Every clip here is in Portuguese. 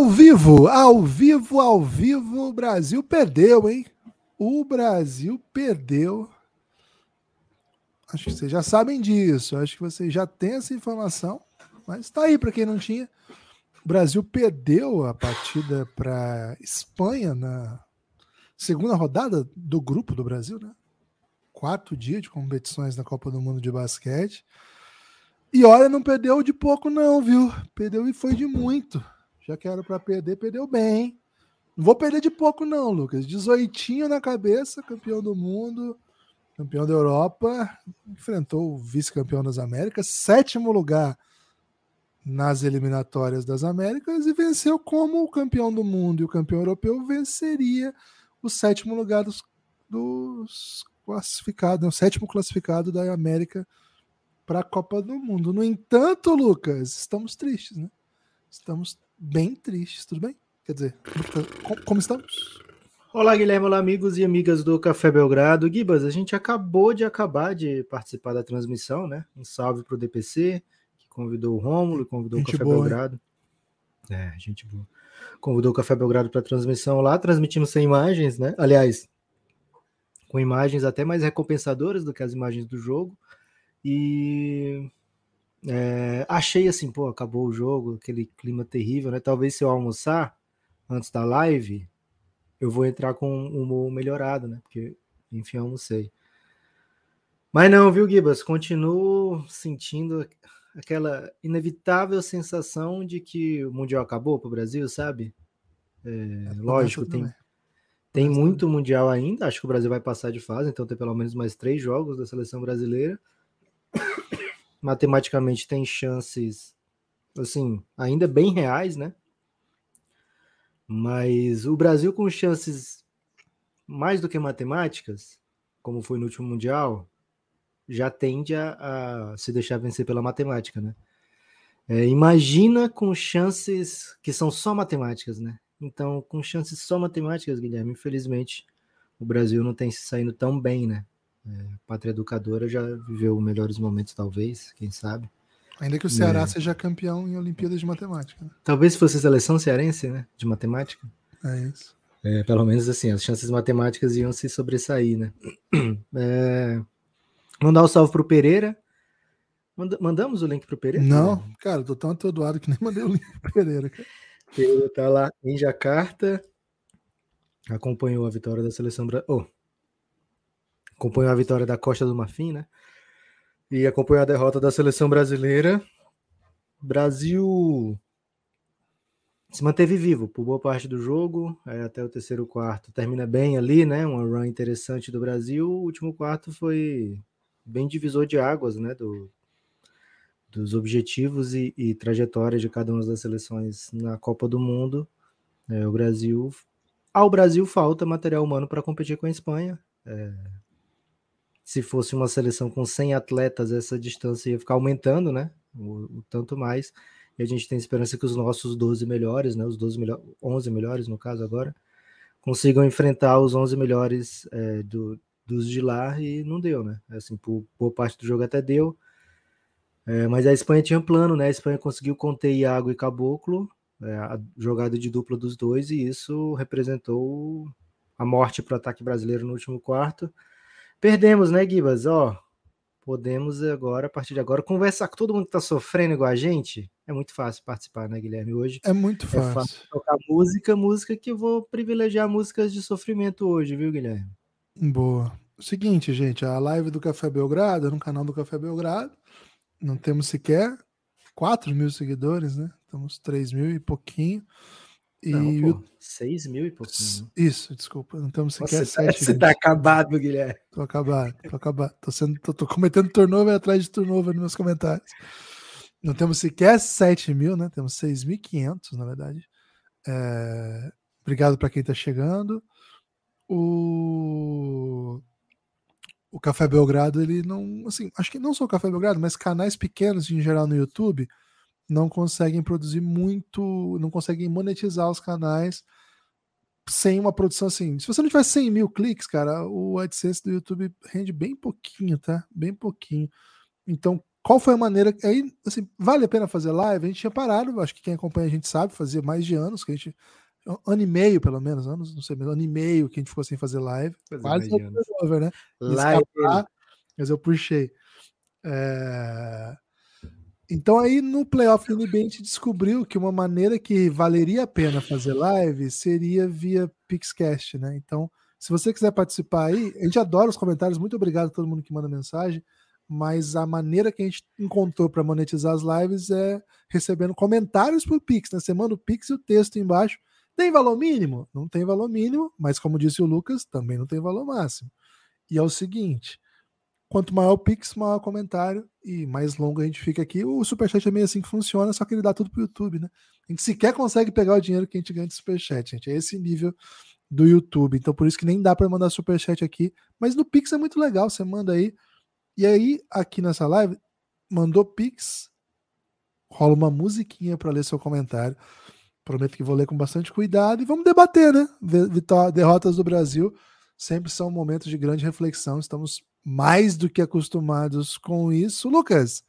Ao vivo, ao vivo, ao vivo, o Brasil perdeu, hein? O Brasil perdeu. Acho que vocês já sabem disso, acho que vocês já têm essa informação, mas está aí para quem não tinha. O Brasil perdeu a partida para Espanha na segunda rodada do grupo do Brasil, né? Quarto dia de competições na Copa do Mundo de basquete. E olha, não perdeu de pouco, não, viu? Perdeu e foi de muito. Já que era para perder, perdeu bem. Não vou perder de pouco, não, Lucas. 18 na cabeça, campeão do mundo, campeão da Europa, enfrentou o vice-campeão das Américas, sétimo lugar nas eliminatórias das Américas e venceu como o campeão do mundo e o campeão europeu venceria o sétimo lugar dos, dos classificados, o sétimo classificado da América para a Copa do Mundo. No entanto, Lucas, estamos tristes, né? Estamos bem tristes, tudo bem? Quer dizer, como, como estamos? Olá, Guilherme, olá, amigos e amigas do Café Belgrado. Gibas, a gente acabou de acabar de participar da transmissão, né? Um salve para o DPC, que convidou o Rômulo, convidou gente o Café boa, Belgrado. Hein? É, gente boa. Convidou o Café Belgrado para a transmissão lá, transmitindo sem imagens, né? Aliás, com imagens até mais recompensadoras do que as imagens do jogo. E é, achei assim, pô, acabou o jogo, aquele clima terrível, né? Talvez se eu almoçar antes da live, eu vou entrar com um humor melhorado, né? Porque, enfim, eu almocei. Mas não, viu, Gibas? Continuo sentindo aquela inevitável sensação de que o Mundial acabou para o Brasil, sabe? É, é lógico, tem, tem muito Mundial ainda. Acho que o Brasil vai passar de fase, então tem pelo menos mais três jogos da seleção brasileira matematicamente tem chances, assim, ainda bem reais, né? Mas o Brasil com chances mais do que matemáticas, como foi no último Mundial, já tende a, a se deixar vencer pela matemática, né? É, imagina com chances que são só matemáticas, né? Então, com chances só matemáticas, Guilherme, infelizmente, o Brasil não tem se saindo tão bem, né? É, Pátria Educadora já viveu melhores momentos, talvez, quem sabe. Ainda que o Ceará é. seja campeão em Olimpíadas de Matemática. Né? Talvez fosse seleção cearense, né? De matemática. É isso. É, pelo menos assim, as chances matemáticas iam se sobressair, né? É, mandar o um salve pro Pereira. Manda, mandamos o link pro Pereira? Não, cara, tô tão atordoado que nem mandei o link pro Pereira. Cara. Pereira tá lá em Jacarta. Acompanhou a vitória da seleção brasileira. Oh, acompanhou a vitória da Costa do Marfim, né? E acompanhou a derrota da seleção brasileira. Brasil se manteve vivo por boa parte do jogo, é, até o terceiro quarto. Termina bem ali, né? Uma run interessante do Brasil. O último quarto foi bem divisor de águas, né? Do, dos objetivos e, e trajetórias de cada uma das seleções na Copa do Mundo. É, o Brasil, ao Brasil falta material humano para competir com a Espanha. É, se fosse uma seleção com 100 atletas, essa distância ia ficar aumentando, né? O, o, tanto mais. E a gente tem esperança que os nossos 12 melhores, né? Os 12 melhor, 11 melhores, no caso agora, consigam enfrentar os 11 melhores é, do, dos de lá e não deu, né? Assim, por boa parte do jogo até deu. É, mas a Espanha tinha um plano, né? A Espanha conseguiu conter Iago e Caboclo, é, a jogada de dupla dos dois, e isso representou a morte para o ataque brasileiro no último quarto. Perdemos, né, Gibas? Ó, podemos agora, a partir de agora, conversar com todo mundo que tá sofrendo igual a gente. É muito fácil participar, né, Guilherme? Hoje é muito fácil. É fácil tocar música, música que eu vou privilegiar músicas de sofrimento hoje, viu, Guilherme? Boa. Seguinte, gente, a live do Café Belgrado, no canal do Café Belgrado, não temos sequer 4 mil seguidores, né? Estamos 3 mil e pouquinho. E não, pô, 6 mil e pouquinho. Né? Isso, desculpa. Não estamos sequer Nossa, 7. Você tá acabado, Guilherme. Tô acabado, tô acabado. Tô, sendo, tô, tô cometendo turnover atrás de turnover nos meus comentários. Não temos sequer 7 mil, né? Temos 6.500, na verdade. É... Obrigado para quem está chegando. O... o Café Belgrado, ele não. Assim, acho que não só o Café Belgrado, mas canais pequenos em geral no YouTube não conseguem produzir muito, não conseguem monetizar os canais sem uma produção assim. Se você não tiver 100 mil cliques, cara, o AdSense do YouTube rende bem pouquinho, tá? Bem pouquinho. Então, qual foi a maneira. Aí, assim, vale a pena fazer live? A gente tinha parado, acho que quem acompanha a gente sabe, fazia mais de anos que a gente. Ano e meio, pelo menos, anos, não sei, mas ano e meio que a gente ficou sem fazer live. Quase over, né? Live. mas eu puxei. É... Então aí no playoff NBA a gente descobriu que uma maneira que valeria a pena fazer live seria via Pixcast, né? Então, se você quiser participar aí, a gente adora os comentários, muito obrigado a todo mundo que manda mensagem, mas a maneira que a gente encontrou para monetizar as lives é recebendo comentários por Pix, né? Você manda o Pix e o texto embaixo. Tem valor mínimo? Não tem valor mínimo, mas como disse o Lucas, também não tem valor máximo. E é o seguinte, Quanto maior o Pix, maior o comentário e mais longo a gente fica aqui. O Superchat é meio assim que funciona, só que ele dá tudo pro YouTube, né? A gente sequer consegue pegar o dinheiro que a gente ganha de Superchat, gente. É esse nível do YouTube. Então, por isso que nem dá para mandar Superchat aqui. Mas no Pix é muito legal, você manda aí. E aí, aqui nessa live, mandou Pix, rola uma musiquinha para ler seu comentário. Prometo que vou ler com bastante cuidado e vamos debater, né? Derrotas do Brasil sempre são momentos de grande reflexão. Estamos mais do que acostumados com isso. Lucas,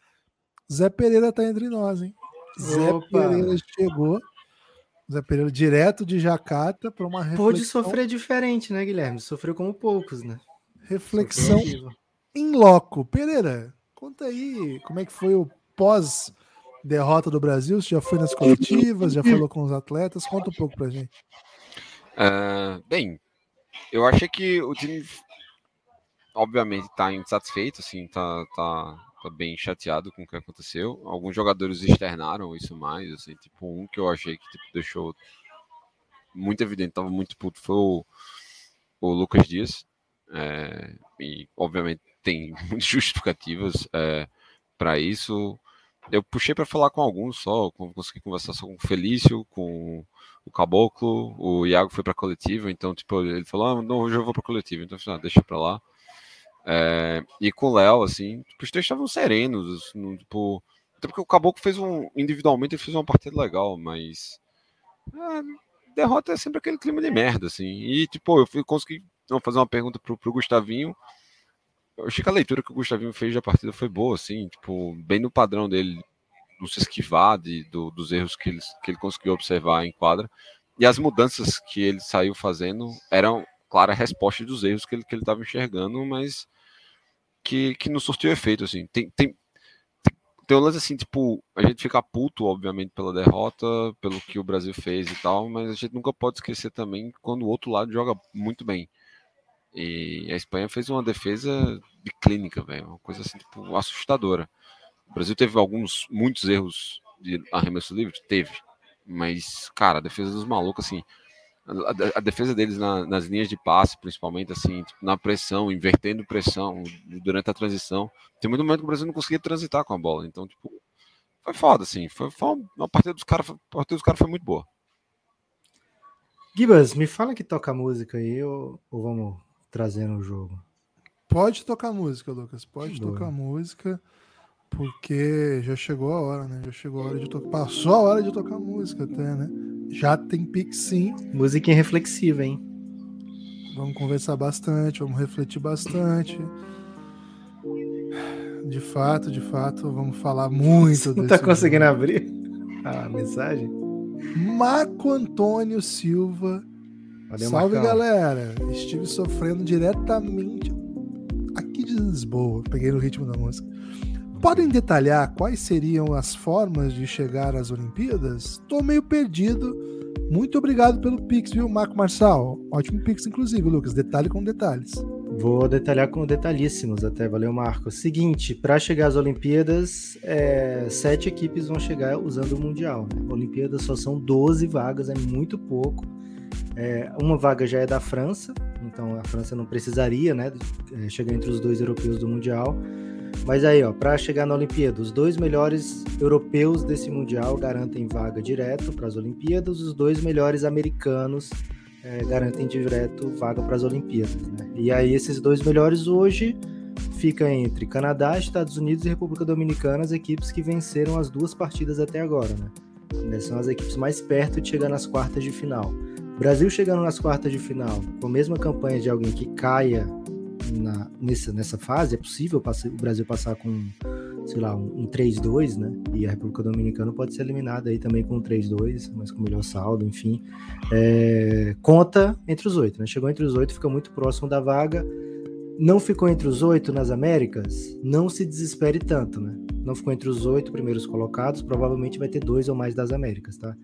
Zé Pereira está entre nós, hein? Zé Pereira chegou. Zé Pereira direto de Jacata para uma reflexão. Pôde sofrer diferente, né, Guilherme? Sofreu como poucos, né? Reflexão em loco. Pereira, conta aí como é que foi o pós derrota do Brasil. Você já foi nas coletivas, já falou com os atletas? Conta um pouco pra gente. Uh, bem, eu achei que o time obviamente está insatisfeito, assim, tá, tá, tá, bem chateado com o que aconteceu. Alguns jogadores externaram isso mais, assim, tipo um que eu achei que tipo, deixou muito evidente, tava muito puto, foi o, o Lucas Dias. É, e obviamente tem muitas justificativas é, para isso. Eu puxei para falar com alguns só, consegui conversar só com o Felício, com o Caboclo, o Iago foi para coletiva, então tipo ele falou, ah, não, hoje eu vou para coletiva, então ah, deixa para lá. É, e com o Léo, assim, os três estavam serenos, assim, tipo, até porque o Caboclo fez um, individualmente ele fez uma partida legal, mas é, derrota é sempre aquele clima de merda, assim, e tipo, eu fui, consegui fazer uma pergunta pro, pro Gustavinho, eu achei que a leitura que o Gustavinho fez da partida foi boa, assim, tipo, bem no padrão dele, não se esquivar de, do, dos erros que ele, que ele conseguiu observar em quadra, e as mudanças que ele saiu fazendo eram clara resposta dos erros que ele que ele estava enxergando, mas que, que não surtiu efeito assim. Tem, tem tem um lance assim, tipo, a gente fica puto, obviamente, pela derrota, pelo que o Brasil fez e tal, mas a gente nunca pode esquecer também quando o outro lado joga muito bem. E a Espanha fez uma defesa de clínica, velho, uma coisa assim, tipo, assustadora. O Brasil teve alguns, muitos erros de arremesso livre? Teve. Mas, cara, a defesa dos malucos, assim, a, a defesa deles na, nas linhas de passe, principalmente assim, tipo, na pressão, invertendo pressão durante a transição. Tem muito momento que o Brasil não conseguia transitar com a bola. Então, tipo, foi foda, assim. Foi, foi uma partida dos caras, a partida dos caras foi muito boa. Gibas, me fala que toca música aí ou, ou vamos trazer no jogo? Pode tocar música, Lucas. Pode Boa. tocar música. Porque já chegou a hora, né? Já chegou a hora de tocar. Passou a hora de tocar música até, né? Já tem Pix sim. Musiquinha reflexiva, hein? Vamos conversar bastante, vamos refletir bastante. De fato, de fato, vamos falar muito. Não tá conseguindo jogo. abrir a mensagem? Marco Antônio Silva. Valeu, Salve, Marcão. galera. Estive sofrendo diretamente aqui de Lisboa. Peguei no ritmo da música. Podem detalhar quais seriam as formas de chegar às Olimpíadas? Estou meio perdido. Muito obrigado pelo Pix, viu, Marco Marçal? Ótimo Pix, inclusive, Lucas. Detalhe com detalhes. Vou detalhar com detalhíssimos até, valeu, Marco. Seguinte, para chegar às Olimpíadas, é, sete equipes vão chegar usando o Mundial. Né? Olimpíadas só são 12 vagas, é muito pouco. É, uma vaga já é da França, então a França não precisaria né, é, chegar entre os dois europeus do Mundial. Mas aí, ó, para chegar na Olimpíada, os dois melhores europeus desse mundial garantem vaga direto para as Olimpíadas, os dois melhores americanos é, garantem direto vaga para as Olimpíadas. Né? E aí esses dois melhores hoje fica entre Canadá, Estados Unidos e República Dominicana, as equipes que venceram as duas partidas até agora, né? São as equipes mais perto de chegar nas quartas de final. Brasil chegando nas quartas de final com a mesma campanha de alguém que caia na, nessa, nessa fase, é possível o Brasil passar com, sei lá, um, um 3-2, né? E a República Dominicana pode ser eliminada aí também com um 3-2, mas com melhor saldo, enfim. É, conta entre os oito, né? Chegou entre os oito, fica muito próximo da vaga. Não ficou entre os oito nas Américas, não se desespere tanto, né? Não ficou entre os oito primeiros colocados, provavelmente vai ter dois ou mais das Américas, tá?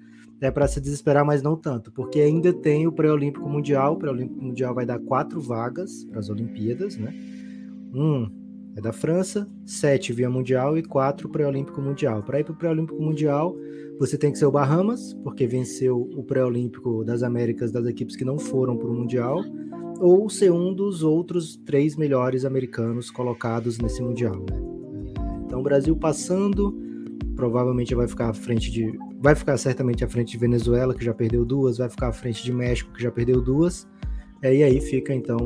É para se desesperar, mas não tanto, porque ainda tem o pré-olímpico mundial. O pré-olímpico mundial vai dar quatro vagas para as Olimpíadas, né? Um é da França, sete via mundial e quatro pré-olímpico mundial. Para ir para o pré-olímpico mundial, você tem que ser o Bahamas, porque venceu o pré-olímpico das Américas das equipes que não foram para o mundial, ou ser um dos outros três melhores americanos colocados nesse mundial. Né? Então, o Brasil passando, provavelmente vai ficar à frente de vai ficar certamente à frente de Venezuela, que já perdeu duas, vai ficar à frente de México, que já perdeu duas, é, e aí fica então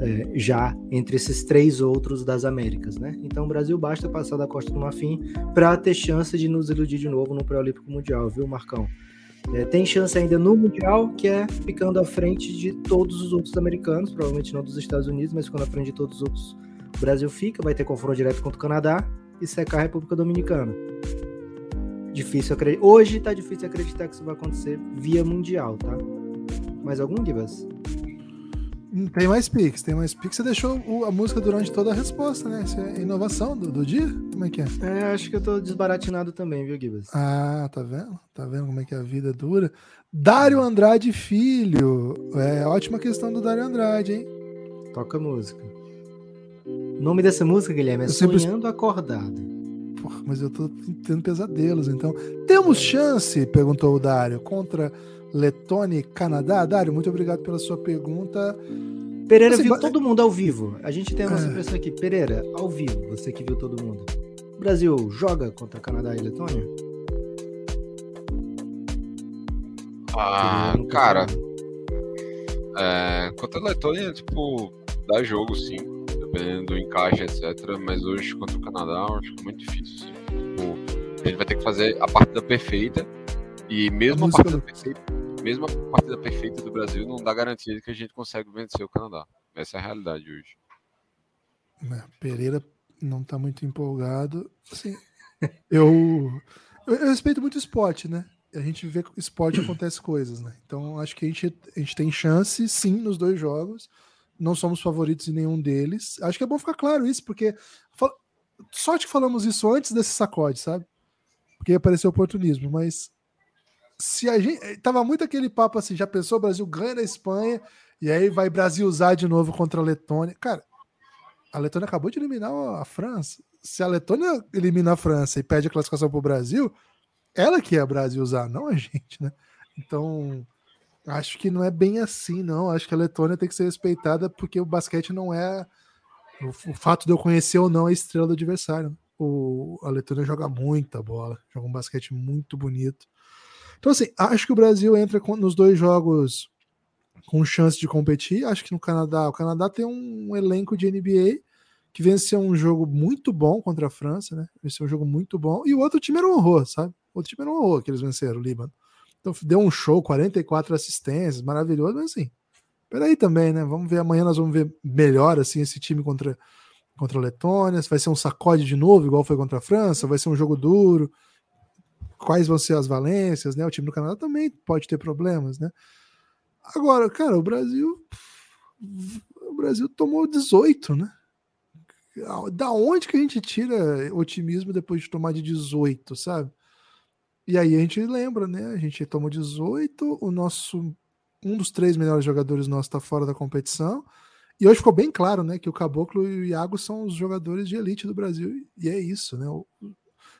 é, já entre esses três outros das Américas, né? Então o Brasil basta passar da Costa do Marfim para ter chance de nos iludir de novo no pré-olímpico mundial, viu, Marcão? É, tem chance ainda no Mundial, que é ficando à frente de todos os outros americanos, provavelmente não dos Estados Unidos, mas ficando à frente de todos os outros. O Brasil fica, vai ter confronto direto contra o Canadá e secar a República Dominicana difícil acreditar. Hoje tá difícil acreditar que isso vai acontecer via mundial, tá? Mais algum, Gibas? Hum, tem mais Pix, tem mais Pix. Você deixou a música durante toda a resposta, né? Isso é inovação do, do dia? Como é que é? É, acho que eu tô desbaratinado também, viu, Gibas? Ah, tá vendo? Tá vendo como é que a vida dura? Dário Andrade Filho. É ótima questão do Dário Andrade, hein? Toca música. O nome dessa música, Guilherme, é eu Sonhando sempre... Acordado. Porra, mas eu tô tendo pesadelos, então. Temos chance? Perguntou o Dário, contra Letônia e Canadá? Dário, muito obrigado pela sua pergunta. Pereira assim, viu todo mundo ao vivo. A gente tem a nossa é. impressão aqui. Pereira, ao vivo, você que viu todo mundo. O Brasil joga contra Canadá e Letônia? Ah, cara. É, contra a Letônia, tipo, dá jogo sim dependendo do encaixe, etc. Mas hoje contra o Canadá, eu acho que é muito difícil. Assim. Tipo, a gente vai ter que fazer a partida perfeita. E mesmo a, a partida perfeita, mesmo a partida perfeita do Brasil não dá garantia de que a gente consegue vencer o Canadá. Essa é a realidade hoje. É, Pereira não está muito empolgado. Assim, eu, eu, respeito muito o esporte, né? A gente vê que o esporte acontece coisas, né? Então acho que a gente, a gente tem chance, sim, nos dois jogos não somos favoritos em nenhum deles. Acho que é bom ficar claro isso, porque sorte que falamos isso antes desse sacode, sabe? Porque apareceu oportunismo, mas se a gente tava muito aquele papo assim, já pensou o Brasil ganha na Espanha e aí vai Brasil usar de novo contra a Letônia. Cara, a Letônia acabou de eliminar a França. Se a Letônia elimina a França e pede a classificação para o Brasil, ela que é a Brasil usar, não a gente, né? Então, Acho que não é bem assim, não. Acho que a Letônia tem que ser respeitada porque o basquete não é o, fato de eu conhecer ou não a estrela do adversário. O, a Letônia joga muita bola, joga um basquete muito bonito. Então, assim, acho que o Brasil entra com, nos dois jogos com chance de competir. Acho que no Canadá, o Canadá tem um, um elenco de NBA que venceu um jogo muito bom contra a França, né? Venceu um jogo muito bom. E o outro time era um horror, sabe? O outro time era um horror que eles venceram, o Líbano. Então deu um show, 44 assistências, maravilhoso, mas assim, peraí também, né? Vamos ver, amanhã nós vamos ver melhor assim esse time contra, contra a Letônia, vai ser um sacode de novo, igual foi contra a França, vai ser um jogo duro, quais vão ser as valências, né? O time do Canadá também pode ter problemas, né? Agora, cara, o Brasil o Brasil tomou 18, né? Da onde que a gente tira otimismo depois de tomar de 18, sabe? E aí a gente lembra, né? A gente tomou 18, o nosso um dos três melhores jogadores nossos está fora da competição. E hoje ficou bem claro, né, que o Caboclo e o Iago são os jogadores de elite do Brasil. E é isso, né?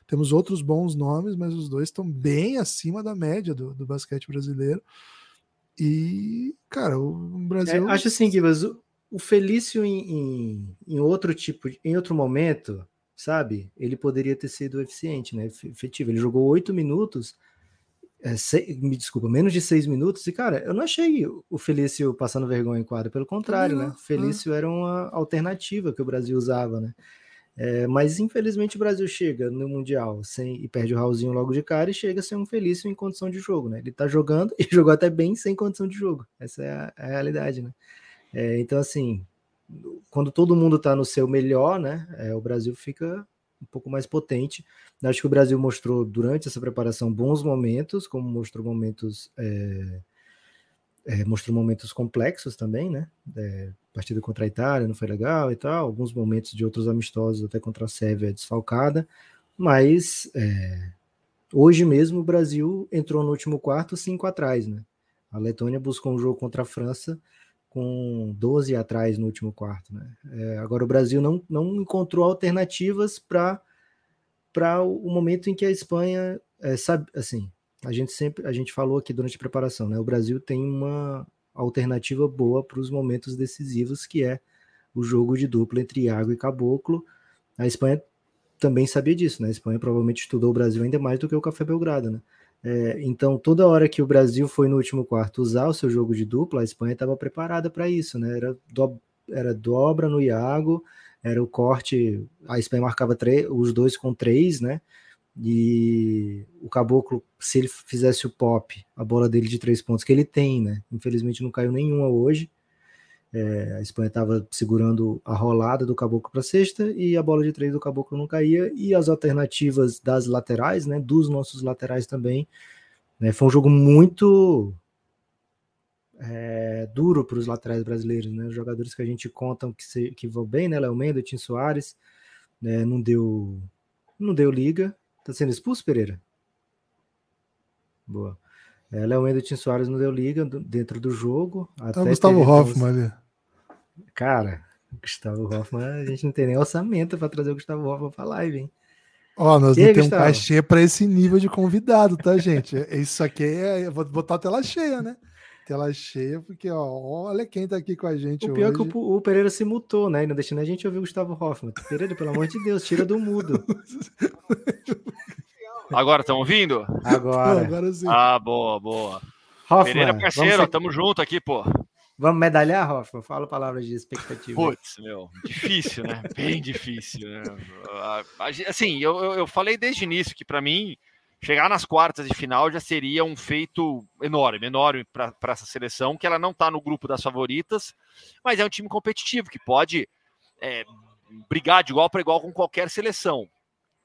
Temos outros bons nomes, mas os dois estão bem acima da média do, do basquete brasileiro. E, cara, o Brasil. É, acho assim, Gibas, o, o Felício em, em, em, outro tipo, em outro momento, sabe? Ele poderia ter sido eficiente, né? Efetivo. Ele jogou oito minutos. é, sei, me desculpa, menos de seis minutos, e cara, eu não achei o Felício passando vergonha em quadra, pelo contrário, né? O Felício era uma alternativa que o Brasil usava, né? É, mas infelizmente o Brasil chega no Mundial sem, e perde o Raulzinho logo de cara e chega sem um Felício em condição de jogo, né? Ele tá jogando e jogou até bem sem condição de jogo. Essa é a, é a realidade, né? É, então, assim, quando todo mundo tá no seu melhor, né? É, o Brasil fica um pouco mais potente. Acho que o Brasil mostrou durante essa preparação bons momentos, como mostrou momentos é, é, mostrou momentos complexos também, né? É, partida contra a Itália não foi legal e tal, alguns momentos de outros amistosos até contra a Sérvia desfalcada, mas é, hoje mesmo o Brasil entrou no último quarto cinco atrás, né? A Letônia buscou um jogo contra a França com 12 atrás no último quarto. Né? É, agora o Brasil não, não encontrou alternativas para o momento em que a Espanha é, sabe assim a gente sempre a gente falou aqui durante a preparação né o Brasil tem uma alternativa boa para os momentos decisivos que é o jogo de dupla entre Iago e Caboclo a Espanha também sabia disso né a Espanha provavelmente estudou o Brasil ainda mais do que o Café Belgrado né é, então, toda hora que o Brasil foi no último quarto usar o seu jogo de dupla, a Espanha estava preparada para isso, né? Era, do, era dobra no Iago, era o corte, a Espanha marcava os dois com três, né? E o Caboclo, se ele fizesse o pop, a bola dele de três pontos, que ele tem, né? Infelizmente não caiu nenhuma hoje. É, a Espanha estava segurando a rolada do Caboclo para sexta e a bola de três do Caboclo não caía. E as alternativas das laterais, né, dos nossos laterais também. Né, foi um jogo muito é, duro para os laterais brasileiros, né? Os jogadores que a gente conta que, se, que vão bem, né? Léo Mendes, Tim Soares, né, não deu não deu liga. Tá sendo expulso, Pereira? Boa. É, Léo Mendes e Tim Soares não deu liga dentro do jogo. Até Gustavo Hoffman ali. Cara, Gustavo Hoffman, a gente não tem nem orçamento para trazer o Gustavo Hoffman para live, hein? Ó, nós e não temos um cachê para esse nível de convidado, tá, gente? É, isso aqui é. Eu vou botar a tela cheia, né? Tela cheia, porque ó, olha quem tá aqui com a gente. O pior hoje. é que o, o, Pereira se mutou, né? E não deixando a gente ouvir o Gustavo Hoffman. Pereira, pelo amor de Deus, tira do mudo. Agora estão ouvindo? Agora. Agora sim. Ah, boa, boa. Hoffman, Pereira, parceiro, ser... tamo junto aqui, pô. Vamos medalhar, Hoffman? Fala palavras de expectativa. Putz, meu, difícil, né? Bem difícil, né? Assim, eu, eu falei desde o início que para mim chegar nas quartas de final já seria um feito enorme, enorme para essa seleção, que ela não está no grupo das favoritas, mas é um time competitivo que pode é, brigar de igual para igual com qualquer seleção.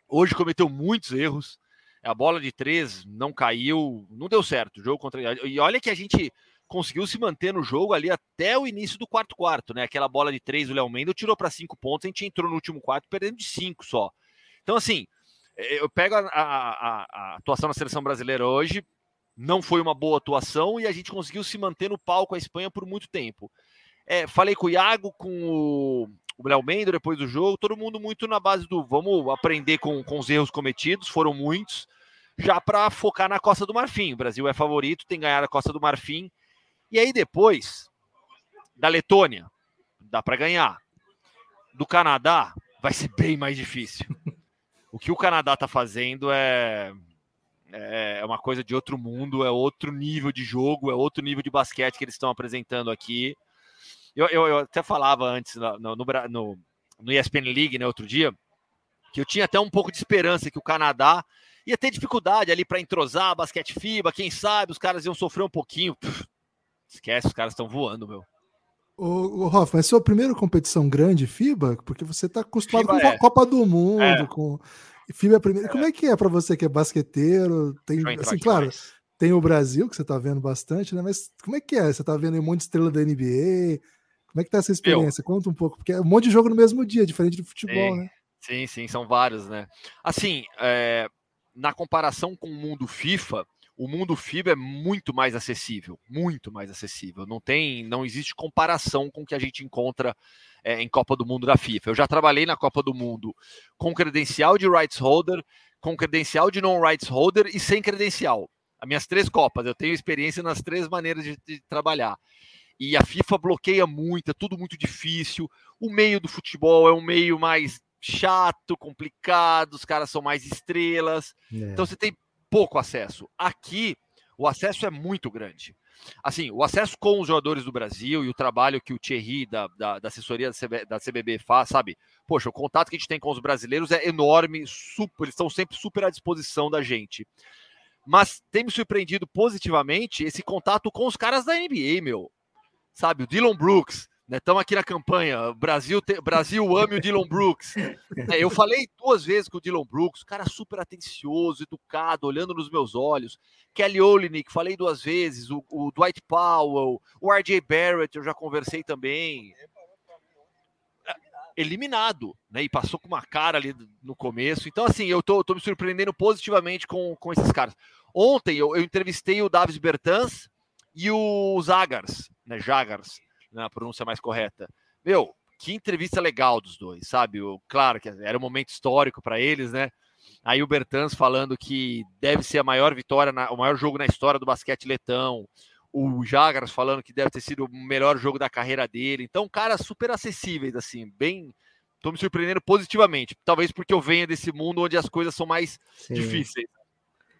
Hoje cometeu muitos erros, a bola de três não caiu, não deu certo. O jogo contra e olha que a gente conseguiu se manter no jogo ali até o início do quarto quarto, né? Aquela bola de três, o Léo Mendo tirou para cinco pontos, a gente entrou no último quarto perdendo de cinco só. Então, assim, é, eu pego a, a, a, atuação na seleção brasileira hoje, não foi uma boa atuação e a gente conseguiu se manter no palco a Espanha por muito tempo. É, falei com o Iago, com o, o Léo Mendo depois do jogo, todo mundo muito na base do vamos aprender com, com os erros cometidos, foram muitos, já para focar na Costa do Marfim. O Brasil é favorito, tem ganhado a Costa do Marfim e aí depois, da Letônia, dá para ganhar. Do Canadá, vai ser bem mais difícil. O que o Canadá está fazendo é, é uma coisa de outro mundo, é outro nível de jogo, é outro nível de basquete que eles estão apresentando aqui. Eu, eu, eu, até falava antes no, no, no, no ESPN League, né, outro dia, que eu tinha até um pouco de esperança que o Canadá ia ter dificuldade ali para entrosar basquete FIBA, quem sabe os caras iam sofrer um pouquinho. Pff, Esquece, os caras estão voando, meu. O, Hoffman, é sua primeira competição grande FIBA? Porque você está acostumado FIBA com a é. Copa do Mundo, é. com FIBA é a primeira. É. Como é que é para você que é basqueteiro? Tem, assim, claro, tem o Brasil que você está vendo bastante, né? Mas como é que é? Você está vendo um monte de estrela da NBA? Como é que tá essa experiência? Conta um pouco, porque é um monte de jogo no mesmo dia, diferente do futebol, sim, né? Sim, sim, são vários, né? Assim, é, na comparação com o mundo FIFA, o mundo FIBA é muito mais acessível, muito mais acessível. Não tem, não existe comparação com o que a gente encontra é, em Copa do Mundo da FIFA. Eu já trabalhei na Copa do Mundo com credencial de rights holder, com credencial de non rights holder e sem credencial. As minhas três copas, eu tenho experiência nas três maneiras de, de trabalhar. E a FIFA bloqueia muito, é tudo muito difícil. O meio do futebol é um meio mais chato, complicado, os caras são mais estrelas. É. Então você tem pouco acesso. Aqui O acesso é muito grande. Assim, o acesso com os jogadores do Brasil e o trabalho que o Thierry da, da, da assessoria da, da, CBB faz, sabe? Poxa, o contato que a gente tem com os brasileiros é enorme, super, eles estão sempre super à disposição da gente. Mas tem me surpreendido positivamente esse contato com os caras da NBA, meu. Sabe, o Dylan Brooks, Estamos né, aqui na campanha. Brasil, te... Brasil ame o Dylan Brooks. É, eu falei duas vezes com o Dylan Brooks, cara super atencioso, educado, olhando nos meus olhos. Kelly Olynyk, falei duas vezes. O, o Dwight Powell, o RJ Barrett, eu já conversei também. Eliminado, né? E passou com uma cara ali no começo. Então, assim, eu tô, tô me surpreendendo positivamente com, com esses caras. Ontem eu, eu entrevistei o Davis Bertans e o Zagars, né? Jagars na né, pronúncia mais correta. Meu, que entrevista legal dos dois, sabe? O, claro que era um momento histórico para eles, né? Aí o Bertans falando que deve ser a maior vitória, na, o maior jogo na história do basquete letão. O Jagras falando que deve ter sido o melhor jogo da carreira dele. Então, caras super acessíveis, assim, bem. Tô me surpreendendo positivamente. Talvez porque eu venha desse mundo onde as coisas são mais Sim. difíceis.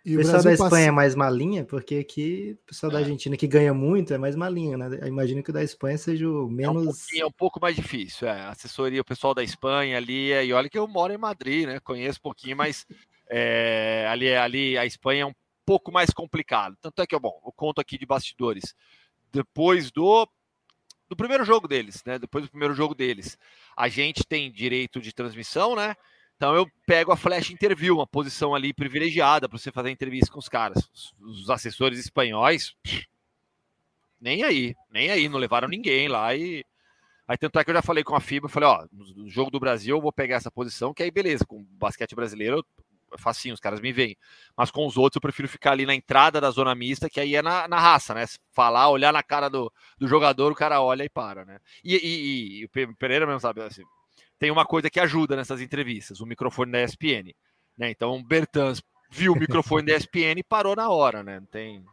E o pessoal da Espanha passa... é mais malinha, porque aqui o pessoal da é. Argentina que ganha muito é mais malinha, né? Eu imagino que o da Espanha seja o menos. É um, é um pouco mais difícil, é. Assessoria, o pessoal da Espanha ali, e olha que eu moro em Madrid, né? Conheço um pouquinho, mas é, ali, ali a Espanha é um pouco mais complicado. Tanto é que, bom, eu conto aqui de bastidores. Depois do do primeiro jogo deles, né? Depois do primeiro jogo deles, a gente tem direito de transmissão, né? Então eu pego a flash interview, uma posição ali privilegiada para você fazer entrevista com os caras. Os, assessores espanhóis, nem aí, nem aí, não levaram ninguém lá e aí tanto é que eu já falei com a FIBA, falei, ó, no jogo do Brasil eu vou pegar essa posição, que aí beleza, com o basquete brasileiro é facinho, os caras me veem. Mas com os outros eu prefiro ficar ali na entrada da zona mista, que aí é na, na raça, né? Falar, olhar na cara do, do jogador, o cara olha e para, né? E, e, e o Pereira mesmo sabe, assim, tem uma coisa que ajuda nessas entrevistas, o microfone da ESPN. Né? Então, Bertans viu o microfone da ESPN e parou na hora, né? Não tem.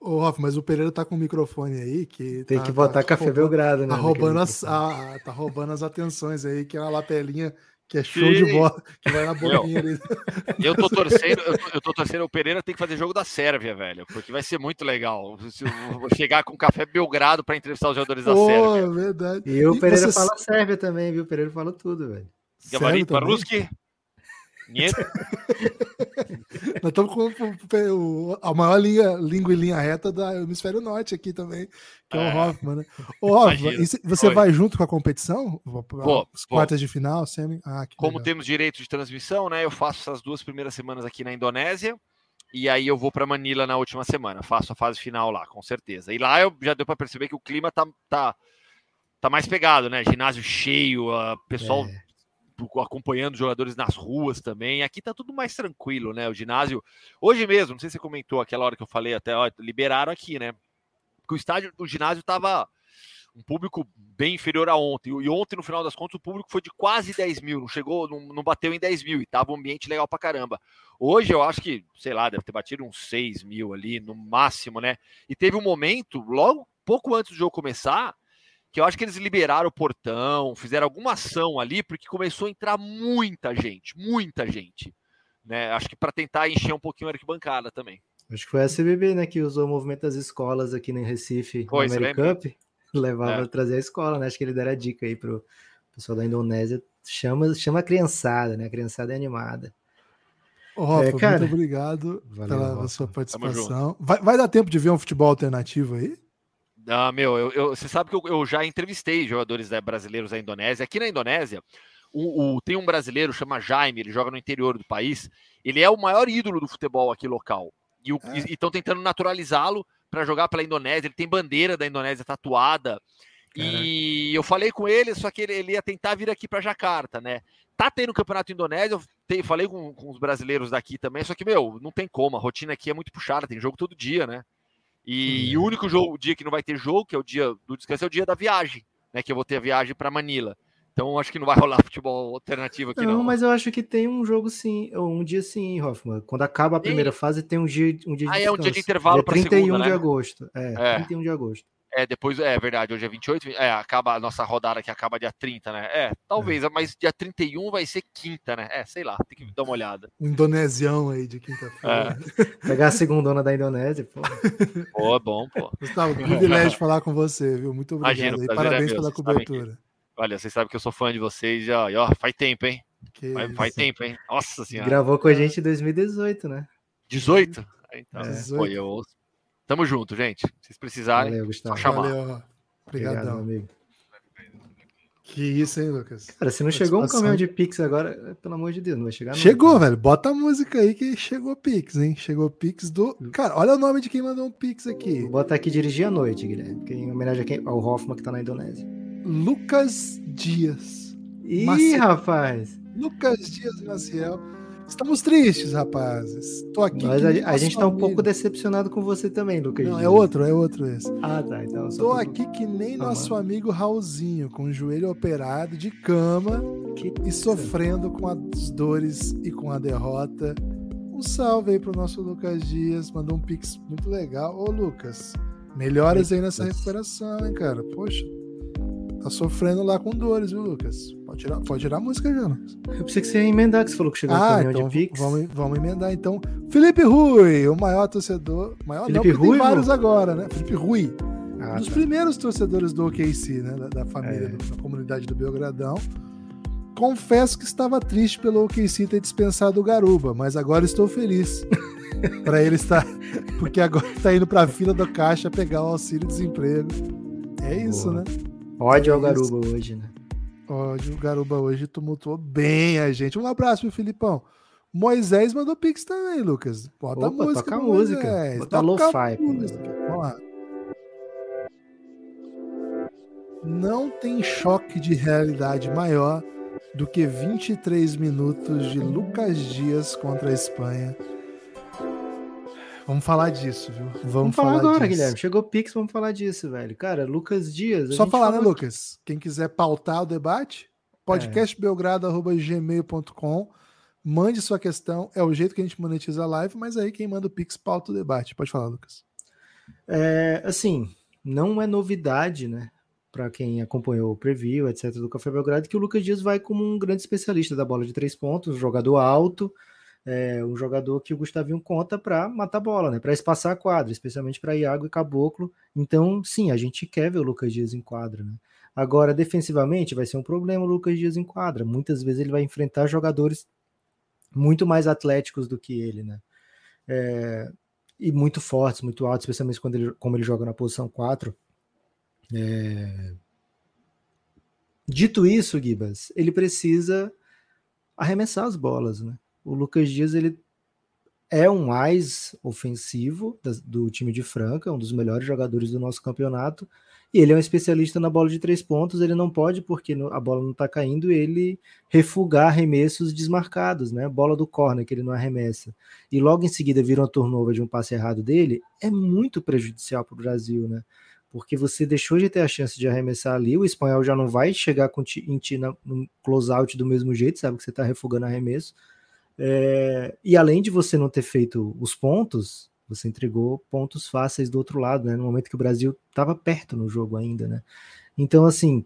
Ô, Rafa, mas o Pereira tá com o microfone aí que. Tem tá, que botar tá café roubando, Belgrado, né? Tá roubando, as, a, tá roubando as atenções aí, que é uma lapelinha que é show Sim. de bola, que vai na bolinha ali. Eu tô torcendo, eu tô, eu tô, torcendo, o Pereira tem que fazer jogo da Sérvia, velho, porque vai ser muito legal. Se eu chegar com café Belgrado para entrevistar os jogadores da Sérvia. verdade. E o Pereira você... fala Sérvia também, viu? O Pereira fala tudo, velho. Gabarito Ruski? Niet? Nós estamos com o, a maior linha, língua e linha reta do hemisfério norte aqui também, que é, é o Hoffman, né? Ô, Hoffman, você Oi. vai junto com a competição? Vou, As quartas de final, semi? Ah, Como legal. temos direito de transmissão, né? Eu faço essas duas primeiras semanas aqui na Indonésia. E aí eu vou para Manila na última semana, faço a fase final lá, com certeza. E lá eu já deu para perceber que o clima tá, tá, tá mais pegado, né? Ginásio cheio, uh, pessoal é acompanhando jogadores nas ruas também. Aqui tá tudo mais tranquilo, né? O ginásio. Hoje mesmo, não sei se você comentou aquela hora que eu falei até, ó, liberaram aqui, né? Porque o estádio, o ginásio tava um público bem inferior a ontem. E ontem, no final das contas, o público foi de quase 10 mil, não chegou, não, não bateu em 10 mil, e tava um ambiente legal pra caramba. Hoje eu acho que, sei lá, deve ter batido uns 6 mil ali, no máximo, né? E teve um momento, logo pouco antes do jogo começar, que eu acho que eles liberaram o portão, fizeram alguma ação ali, porque começou a entrar muita gente, muita gente. Né? Acho que para tentar encher um pouquinho a arquibancada também. Acho que foi a CBB, né, que usou o movimento das escolas aqui no Recife, no American Cup, levava é. a trazer a escola, né? Acho que ele deram a dica aí pro pessoal da Indonésia, chama, chama a criançada, né? A criançada é animada. Ô, Rafa, é, cara, muito obrigado Valeu, pela Rafa. sua participação. Vai, vai dar tempo de ver um futebol alternativo aí? Ah, meu, eu, eu, você sabe que eu, eu, já entrevistei jogadores né, brasileiros da Indonésia. Aqui na Indonésia, o, o, tem um brasileiro, chama Jaime, ele joga no interior do país. Ele é o maior ídolo do futebol aqui local. E estão é. tentando naturalizá-lo para jogar pela Indonésia. Ele tem bandeira da Indonésia tatuada. E eu falei com ele, só que ele, ele ia tentar vir aqui para Jacarta, né? Tá tendo campeonato indonésio, eu te, falei com, com os brasileiros daqui também, só que, meu, não tem como, a rotina aqui é muito puxada, tem jogo todo dia, né? E, o único jogo, dia que não vai ter jogo, que é o dia do descanso, é o dia da viagem, né? Que eu vou ter a viagem para Manila. Então acho que não vai rolar futebol alternativo aqui, não. Não, mas eu acho que tem um jogo sim, um dia sim, Hoffman. Quando acaba a primeira fase, tem um dia, um dia de Ah, é um dia de intervalo para 31 segunda, de né? agosto. É, é, 31 de agosto. É, depois, é verdade, hoje é 28, é, acaba a nossa rodada que acaba dia 30, né? É, talvez, é. mas dia 31 vai ser quinta, né? É, sei lá, tem que dar uma olhada. Um indonesião aí de quinta-feira. É. Pegar a segunda da Indonésia, pô. Pô, é bom, pô. Gustavo, privilégio falar com você, viu? Muito obrigado. Imagino, e parabéns é meu, pela cobertura. Que... Olha, vocês sabem que eu sou fã de vocês já, e, ó, faz tempo, hein? Faz, faz, tempo, hein? Nossa senhora. Gravou com a gente em 2018, né? 18? Então, é. Pô, eu ouço. Tamo junto, gente. Se vocês precisarem, Valeu, Gustavo. só chamar. Valeu. Obrigadão. amigo. Que isso, hein, Lucas? Cara, se não chegou um caminhão de Pix agora, pelo amor de Deus, não vai chegar Chegou, velho. Bota a música aí que chegou Pix, hein? Chegou Pix do. Cara, olha o nome de quem mandou um Pix aqui. Bota aqui dirigir à noite, Guilherme. Em homenagem ao Hoffman que tá na Indonésia. Lucas Dias. Ih, Maciel. rapaz. Lucas Dias Maciel. Estamos tristes, rapazes. Tô aqui. Mas a, a gente tá um pouco decepcionado com você também, Lucas. Não, é outro, é outro esse. Ah, tá. Então, Tô aqui que nem nosso amigo Raulzinho, com o joelho operado, de cama que e sofrendo com as dores e com a derrota. Um salve aí pro nosso Lucas Dias, mandou um pix muito legal. Ô, Lucas, melhoras aí nessa recuperação, hein, cara? Poxa, Tá sofrendo lá com dores, viu, Lucas? Pode tirar, pode tirar a música já, Lucas. Eu pensei que você ia emendar, que você falou que chegou ah, então, de Pix. Vamos, vamos emendar, então. Felipe Rui, o maior torcedor. Maior Felipe não, Rui, tem vários agora, né? Felipe Rui. Ah, um dos tá. primeiros torcedores do OKC, né? Da, da família, é. da comunidade do Belgradão. Confesso que estava triste pelo OKC ter dispensado o Garuba, mas agora estou feliz. para ele estar. Porque agora está indo para a fila do caixa pegar o auxílio-desemprego. É isso, Boa. né? Ódio ao Garuba hoje, né? Ódio, o Garuba hoje tumultuou bem a gente. Um abraço pro Filipão. Moisés mandou pix também, Lucas. Bota Opa, a música. Toca a música. Bota lo-fi. Vamos lá. Não tem choque de realidade maior do que 23 minutos de Lucas Dias contra a Espanha Vamos falar disso, viu? Vamos, vamos falar, falar, agora, disso. Guilherme. Chegou o Pix, vamos falar disso, velho. Cara, Lucas Dias. Só falar, né, Lucas? Quem quiser pautar o debate, podcastbelgrado.gmail.com. Mande sua questão. É o jeito que a gente monetiza a live, mas aí quem manda o Pix pauta o debate. Pode falar, Lucas. É, assim, não é novidade, né? Para quem acompanhou o preview, etc., do Café Belgrado, que o Lucas Dias vai como um grande especialista da bola de três pontos, jogador alto é, um jogador que o Gustavinho conta para matar bola, né? Para espaçar a quadra, especialmente para Iago e Caboclo. Então, sim, a gente quer ver o Lucas Dias em quadra, né? Agora, defensivamente, vai ser um problema o Lucas Dias em quadra. Muitas vezes ele vai enfrentar jogadores muito mais atléticos do que ele, né? É, e muito fortes, muito altos, especialmente quando ele, como ele joga na posição 4. É... Dito isso, Gibas, ele precisa arremessar as bolas, né? O Lucas Dias ele é um mais ofensivo do time de Franca, um dos melhores jogadores do nosso campeonato. E ele é um especialista na bola de três pontos. Ele não pode, porque a bola não está caindo, ele refugar arremessos desmarcados, né? Bola do corner que ele não arremessa. E logo em seguida vira uma turnover de um passe errado dele, é muito prejudicial para o Brasil, né? Porque você deixou de ter a chance de arremessar ali, o espanhol já não vai chegar com ti, em ti no close-out do mesmo jeito, sabe que você está refugando arremesso. É, e além de você não ter feito os pontos, você entregou pontos fáceis do outro lado, né? No momento que o Brasil estava perto no jogo ainda, né? Então, assim,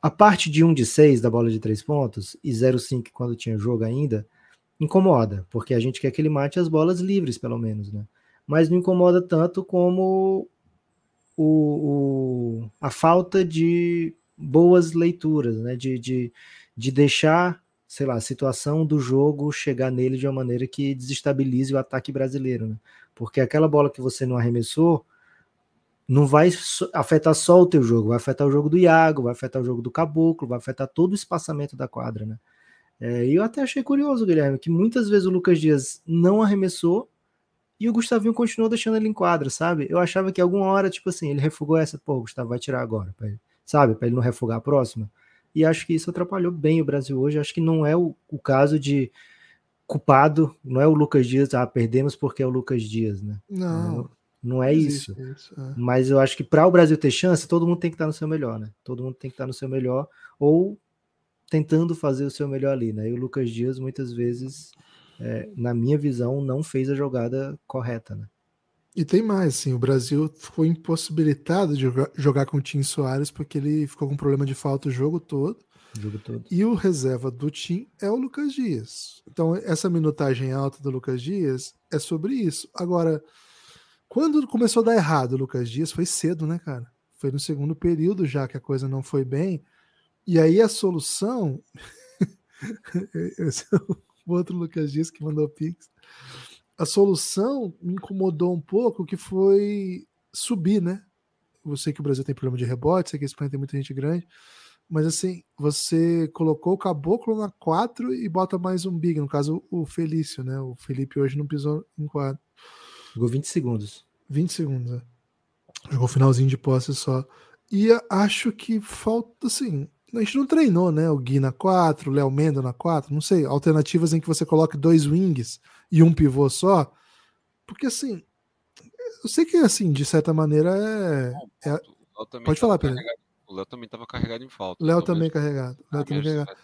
a parte de 1 de 6 da bola de 3 pontos e 0,5 quando tinha jogo ainda, incomoda, porque a gente quer que ele mate as bolas livres, pelo menos, né? Mas não incomoda tanto como o, o a falta de boas leituras, né? De, de, de deixar sei lá, a situação do jogo chegar nele de uma maneira que desestabilize o ataque brasileiro, né? Porque aquela bola que você não arremessou não vai afetar só o teu jogo, vai afetar o jogo do Iago, vai afetar o jogo do Caboclo, vai afetar todo o espaçamento da quadra, né? É, e eu até achei curioso, Guilherme, que muitas vezes o Lucas Dias não arremessou e o Gustavinho continuou deixando ele em quadra, sabe? Eu achava que alguma hora, tipo assim, ele refugou essa, pô, o Gustavo vai tirar agora, pra ele, sabe? Para ele não refugar a próxima e acho que isso atrapalhou bem o Brasil hoje. Acho que não é o, o caso de culpado, não é o Lucas Dias, ah, perdemos porque é o Lucas Dias, né? Não. Não, não é isso. isso é. Mas eu acho que para o Brasil ter chance, todo mundo tem que estar no seu melhor, né? Todo mundo tem que estar no seu melhor ou tentando fazer o seu melhor ali, né? E o Lucas Dias muitas vezes, é, na minha visão, não fez a jogada correta, né? E tem mais, assim, o Brasil foi impossibilitado de jogar, jogar com o Tim Soares porque ele ficou com problema de falta o jogo todo. O jogo todo. E o reserva do Tim é o Lucas Dias. Então, essa minutagem alta do Lucas Dias é sobre isso. Agora, quando começou a dar errado o Lucas Dias, foi cedo, né, cara? Foi no segundo período já que a coisa não foi bem. E aí a solução. Esse é o outro Lucas Dias que mandou Pix a solução me incomodou um pouco, que foi subir, né? Eu sei que o Brasil tem problema de rebote, sei que a Espanha tem muita gente grande, mas assim, você colocou o Caboclo na 4 e bota mais um Big, no caso o Felício, né? O Felipe hoje não pisou em 4. Jogou 20 segundos. 20 segundos, é. Jogou finalzinho de posse só. E acho que falta, assim, a gente não treinou, né? O Gui na 4, o Léo Mendo na 4, não sei, alternativas em que você coloque dois wings e um pivô só. Porque assim, eu sei que assim, de certa maneira é. é... Pode falar, Pedro. O Léo também estava carregado em falta. Léo também mesmo... carregado. Léo também carregado.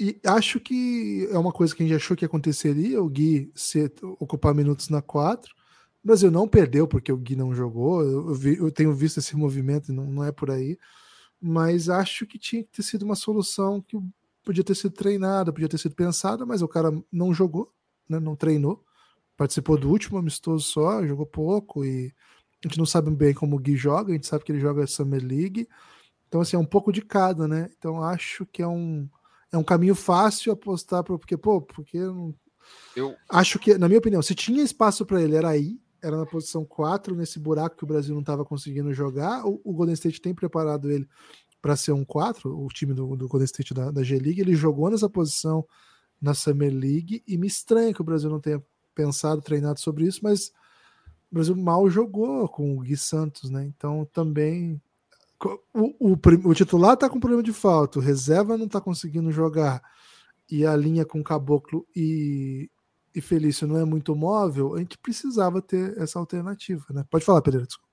E acho que é uma coisa que a gente achou que aconteceria, o Gui ser, ocupar minutos na 4. O Brasil não perdeu porque o Gui não jogou. Eu, vi, eu tenho visto esse movimento e não, não é por aí. Mas acho que tinha que ter sido uma solução que podia ter sido treinada, podia ter sido pensada, mas o cara não jogou né, não treinou, participou do último amistoso só, jogou pouco e a gente não sabe bem como o Gui joga, a gente sabe que ele joga Summer League, então assim, é um pouco de cada, né? Então acho que é um, é um caminho fácil apostar, pra, porque, pô, porque eu acho que, na minha opinião, se tinha espaço para ele, era aí, era na posição 4, nesse buraco que o Brasil não estava conseguindo jogar. O, o, Golden State tem preparado ele para ser um 4, o time do, do Golden State da, da G-League. Ele jogou nessa posição na Summer League e me estranha que o Brasil não tenha pensado, treinado sobre isso, mas o Brasil mal jogou com o Gui Santos, né? Então também o, o, o titular tá com problema de falta, o reserva não tá conseguindo jogar e a linha com Caboclo e, e Felício não é muito móvel, a gente precisava ter essa alternativa, né? Pode falar, Pereira, desculpa.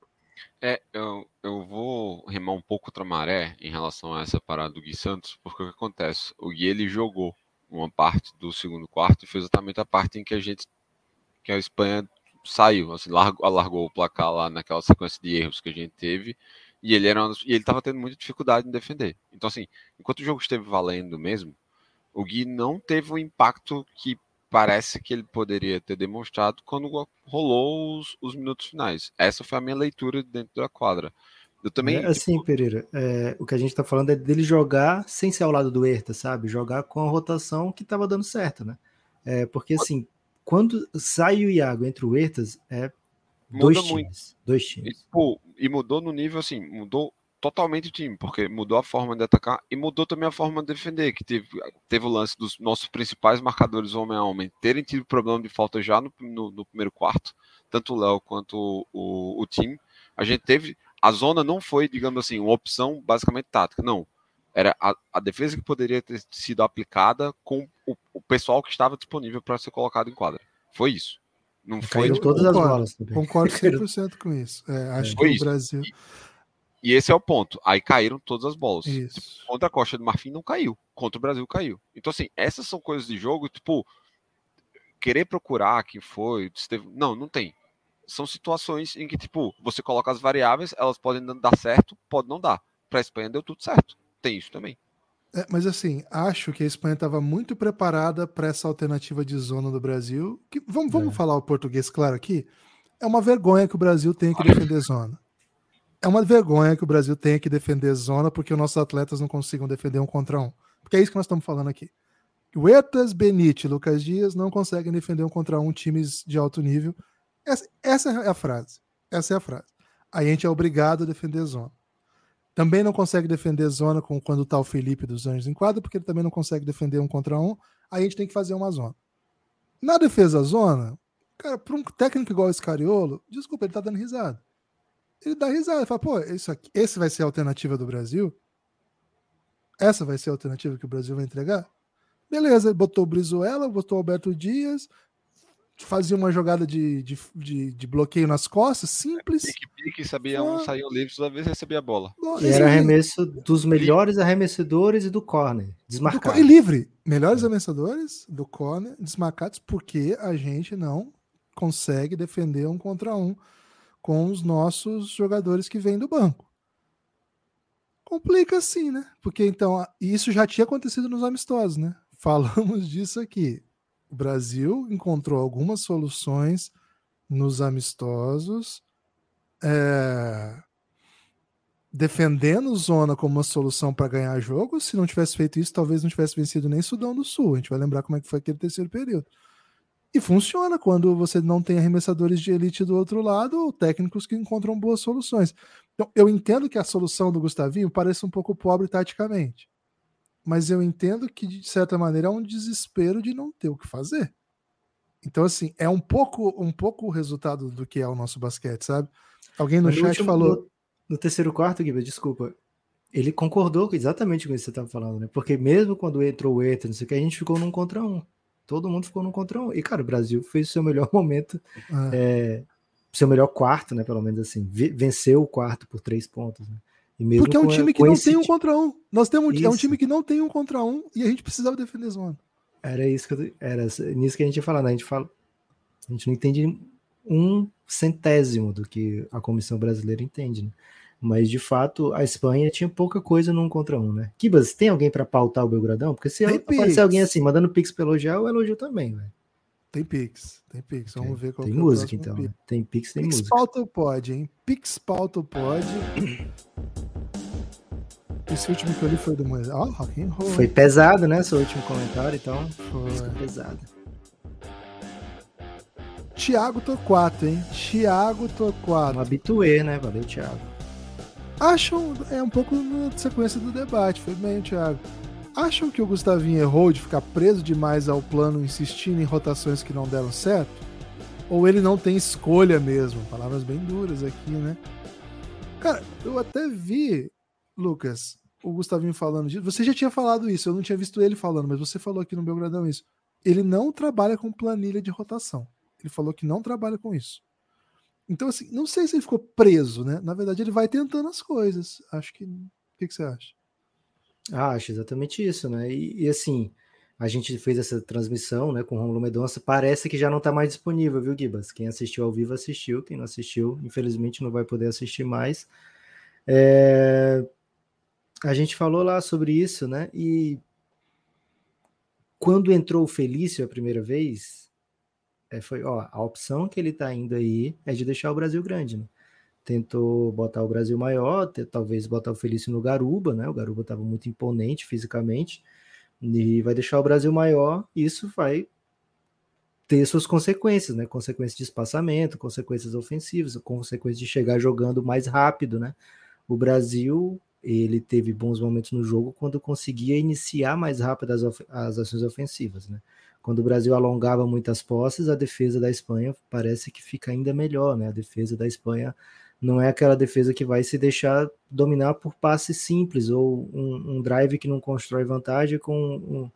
É, eu, eu vou remar um pouco outra maré em relação a essa parada do Gui Santos, porque o que acontece? O Gui ele jogou uma parte do segundo quarto e foi exatamente a parte em que a gente que a Espanha saiu, assim, largou, alargou o placar lá naquela sequência de erros que a gente teve e ele era e ele estava tendo muita dificuldade em defender. Então assim, enquanto o jogo esteve valendo mesmo, o Gui não teve o impacto que parece que ele poderia ter demonstrado quando rolou os, os minutos finais. Essa foi a minha leitura dentro da quadra. Eu também. É, assim, tipo... Pereira, é, o que a gente tá falando é dele jogar sem ser ao lado do Herta, sabe? Jogar com a rotação que tava dando certo, né? É, porque assim, quando sai o Iago entre o Hertas, é dois times. Muito. Dois times. E, e mudou no nível assim, mudou totalmente o time, porque mudou a forma de atacar e mudou também a forma de defender, que teve, teve o lance dos nossos principais marcadores homem a homem terem tido problema de falta já no, no, no primeiro quarto, tanto o Léo quanto o, o, o time. A gente teve a zona não foi, digamos assim, uma opção basicamente tática, não. Era a, a defesa que poderia ter sido aplicada com o, o pessoal que estava disponível para ser colocado em quadra. Foi isso. Não foi tipo, todas concordo, as bolas também. Concordo 100% com isso. É, acho foi que isso. o Brasil. E, e, esse é o ponto. Aí caíram todas as bolas. Tipo, contra a Costa do Marfim não caiu. Contra o Brasil caiu. Então, assim, essas são coisas de jogo, tipo, querer procurar quem foi. Não, não tem são situações em que, tipo, você coloca as variáveis, elas podem dar certo, pode não dar. Para a Espanha deu tudo certo. Tem isso também. É, mas assim, acho que a Espanha estava muito preparada para essa alternativa de zona do Brasil. Que, vamos vamos é. falar o português claro aqui. É uma vergonha que o Brasil tenha que defender zona. É uma vergonha que o Brasil tenha que defender zona porque os nossos atletas não consigam defender um contra um. Porque é isso que nós estamos falando aqui. Huertas, Benite e Lucas Dias não conseguem defender um contra um times de alto nível essa, essa é a frase. Essa é a frase. A gente é obrigado a defender zona. Também não consegue defender zona com quando tá o Felipe dos Anjos em quadro, porque ele também não consegue defender um contra um. Aí a gente tem que fazer uma zona. Na defesa zona, cara, para um técnico igual esse Cariolo, desculpa, ele tá dando risada. Ele dá risada, ele fala, pô, isso aqui, esse vai ser a alternativa do Brasil? Essa vai ser a alternativa que o Brasil vai entregar? Beleza, ele botou o Brizuela, botou o Alberto Dias, fazia uma jogada de, de, de, de bloqueio nas costas, simples. Pique, pique, sabia um, saía livre, toda vez recebia a bola. E era arremesso dos melhores arremessadores e do corner, desmarcado. E livre. Melhores é. arremessadores do corner, desmarcados, porque a gente não consegue defender um contra um com os nossos jogadores que vêm do banco. Complica sim, né? Porque então, isso já tinha acontecido nos amistosos, né? Falamos disso aqui. O Brasil encontrou algumas soluções nos amistosos, é, defendendo zona como uma solução para ganhar jogo. Se não tivesse feito isso, talvez não tivesse vencido nem Sudão do Sul. A gente vai lembrar como é que foi aquele terceiro período. E funciona quando você não tem arremessadores de elite do outro lado ou técnicos que encontram boas soluções. Então, eu entendo que a solução do Gustavinho parece um pouco pobre taticamente. Mas eu entendo que, de certa maneira, é um desespero de não ter o que fazer. Então, assim, é um pouco um pouco o resultado do que é o nosso basquete, sabe? Alguém no chat último, falou. No, no, terceiro quarto, Guiba, desculpa. Ele concordou exatamente com isso que você estava falando, né? Porque mesmo quando entrou o Ether, não sei o que, a gente ficou num contra um. Todo mundo ficou num contra um. E, cara, o Brasil fez o seu melhor momento, ah. é, seu melhor quarto, né? Pelo menos assim. Venceu o quarto por três pontos, né? Porque é um time que não tem um contra um. Nós temos isso. é um time que não tem um contra um e a gente precisava defender zona. Era isso que eu, era nisso que a gente ia falar, né? A gente fala, a gente não entende um centésimo do que a comissão brasileira entende, né? Mas de fato a Espanha tinha pouca coisa num contra um, né? Kibas, tem alguém para pautar o Belgradão? Porque se tem aparecer pix. alguém assim mandando pix para elogiar, eu elogio também, velho. Tem Pix, tem Pix. Vamos tem, ver qual tem é música então. Né? Tem Pix, tem Pix música. Pauta pode, hein? Pix pauta pode. Esse último que eu li foi do Moisés. Ó, oh, rock and roll. Foi pesado, né? Seu último comentário, então. Foi. pesado. Tiago Torquato, hein? Tiago Torquato. Um habituê, né? Valeu, Tiago. Acham, é um pouco na sequência do debate, foi bem, Thiago. Acham que o Gustavinho errou de ficar preso demais ao plano, insistindo em rotações que não deram certo? Ou ele não tem escolha mesmo? Palavras bem duras aqui, né? Cara, eu até vi, Lucas, o Gustavinho falando disso. Você já tinha falado isso, eu não tinha visto ele falando, mas você falou aqui no Belgradão isso. Ele não trabalha com planilha de rotação. Ele falou que não trabalha com isso. Então, assim, não sei se ele ficou preso, né? Na verdade, ele vai tentando as coisas. Acho que. O que, que você acha? Ah, acho exatamente isso, né? E, e, assim, a gente fez essa transmissão, né, com o Romulo Medonça. Parece que já não está mais disponível, viu, Gibas? Quem assistiu ao vivo assistiu, quem não assistiu, infelizmente, não vai poder assistir mais. É a gente falou lá sobre isso, né? E quando entrou o Felício a primeira vez, é, foi, ó, a opção que ele tá indo aí é de deixar o Brasil grande, né? Tentou botar o Brasil maior, talvez botar o Felício no Garuba, né? O Garuba estava muito imponente fisicamente, e vai deixar o Brasil maior, isso vai ter suas consequências, né? Consequências de espaçamento, consequências ofensivas, consequências de chegar jogando mais rápido, né? O Brasil ele teve bons momentos no jogo quando conseguia iniciar mais rápido as, as ações ofensivas, né? Quando o Brasil alongava muitas posses, a defesa da Espanha parece que fica ainda melhor, né? A defesa da Espanha não é aquela defesa que vai se deixar dominar por passe simples ou um, um drive que não constrói vantagem com, um,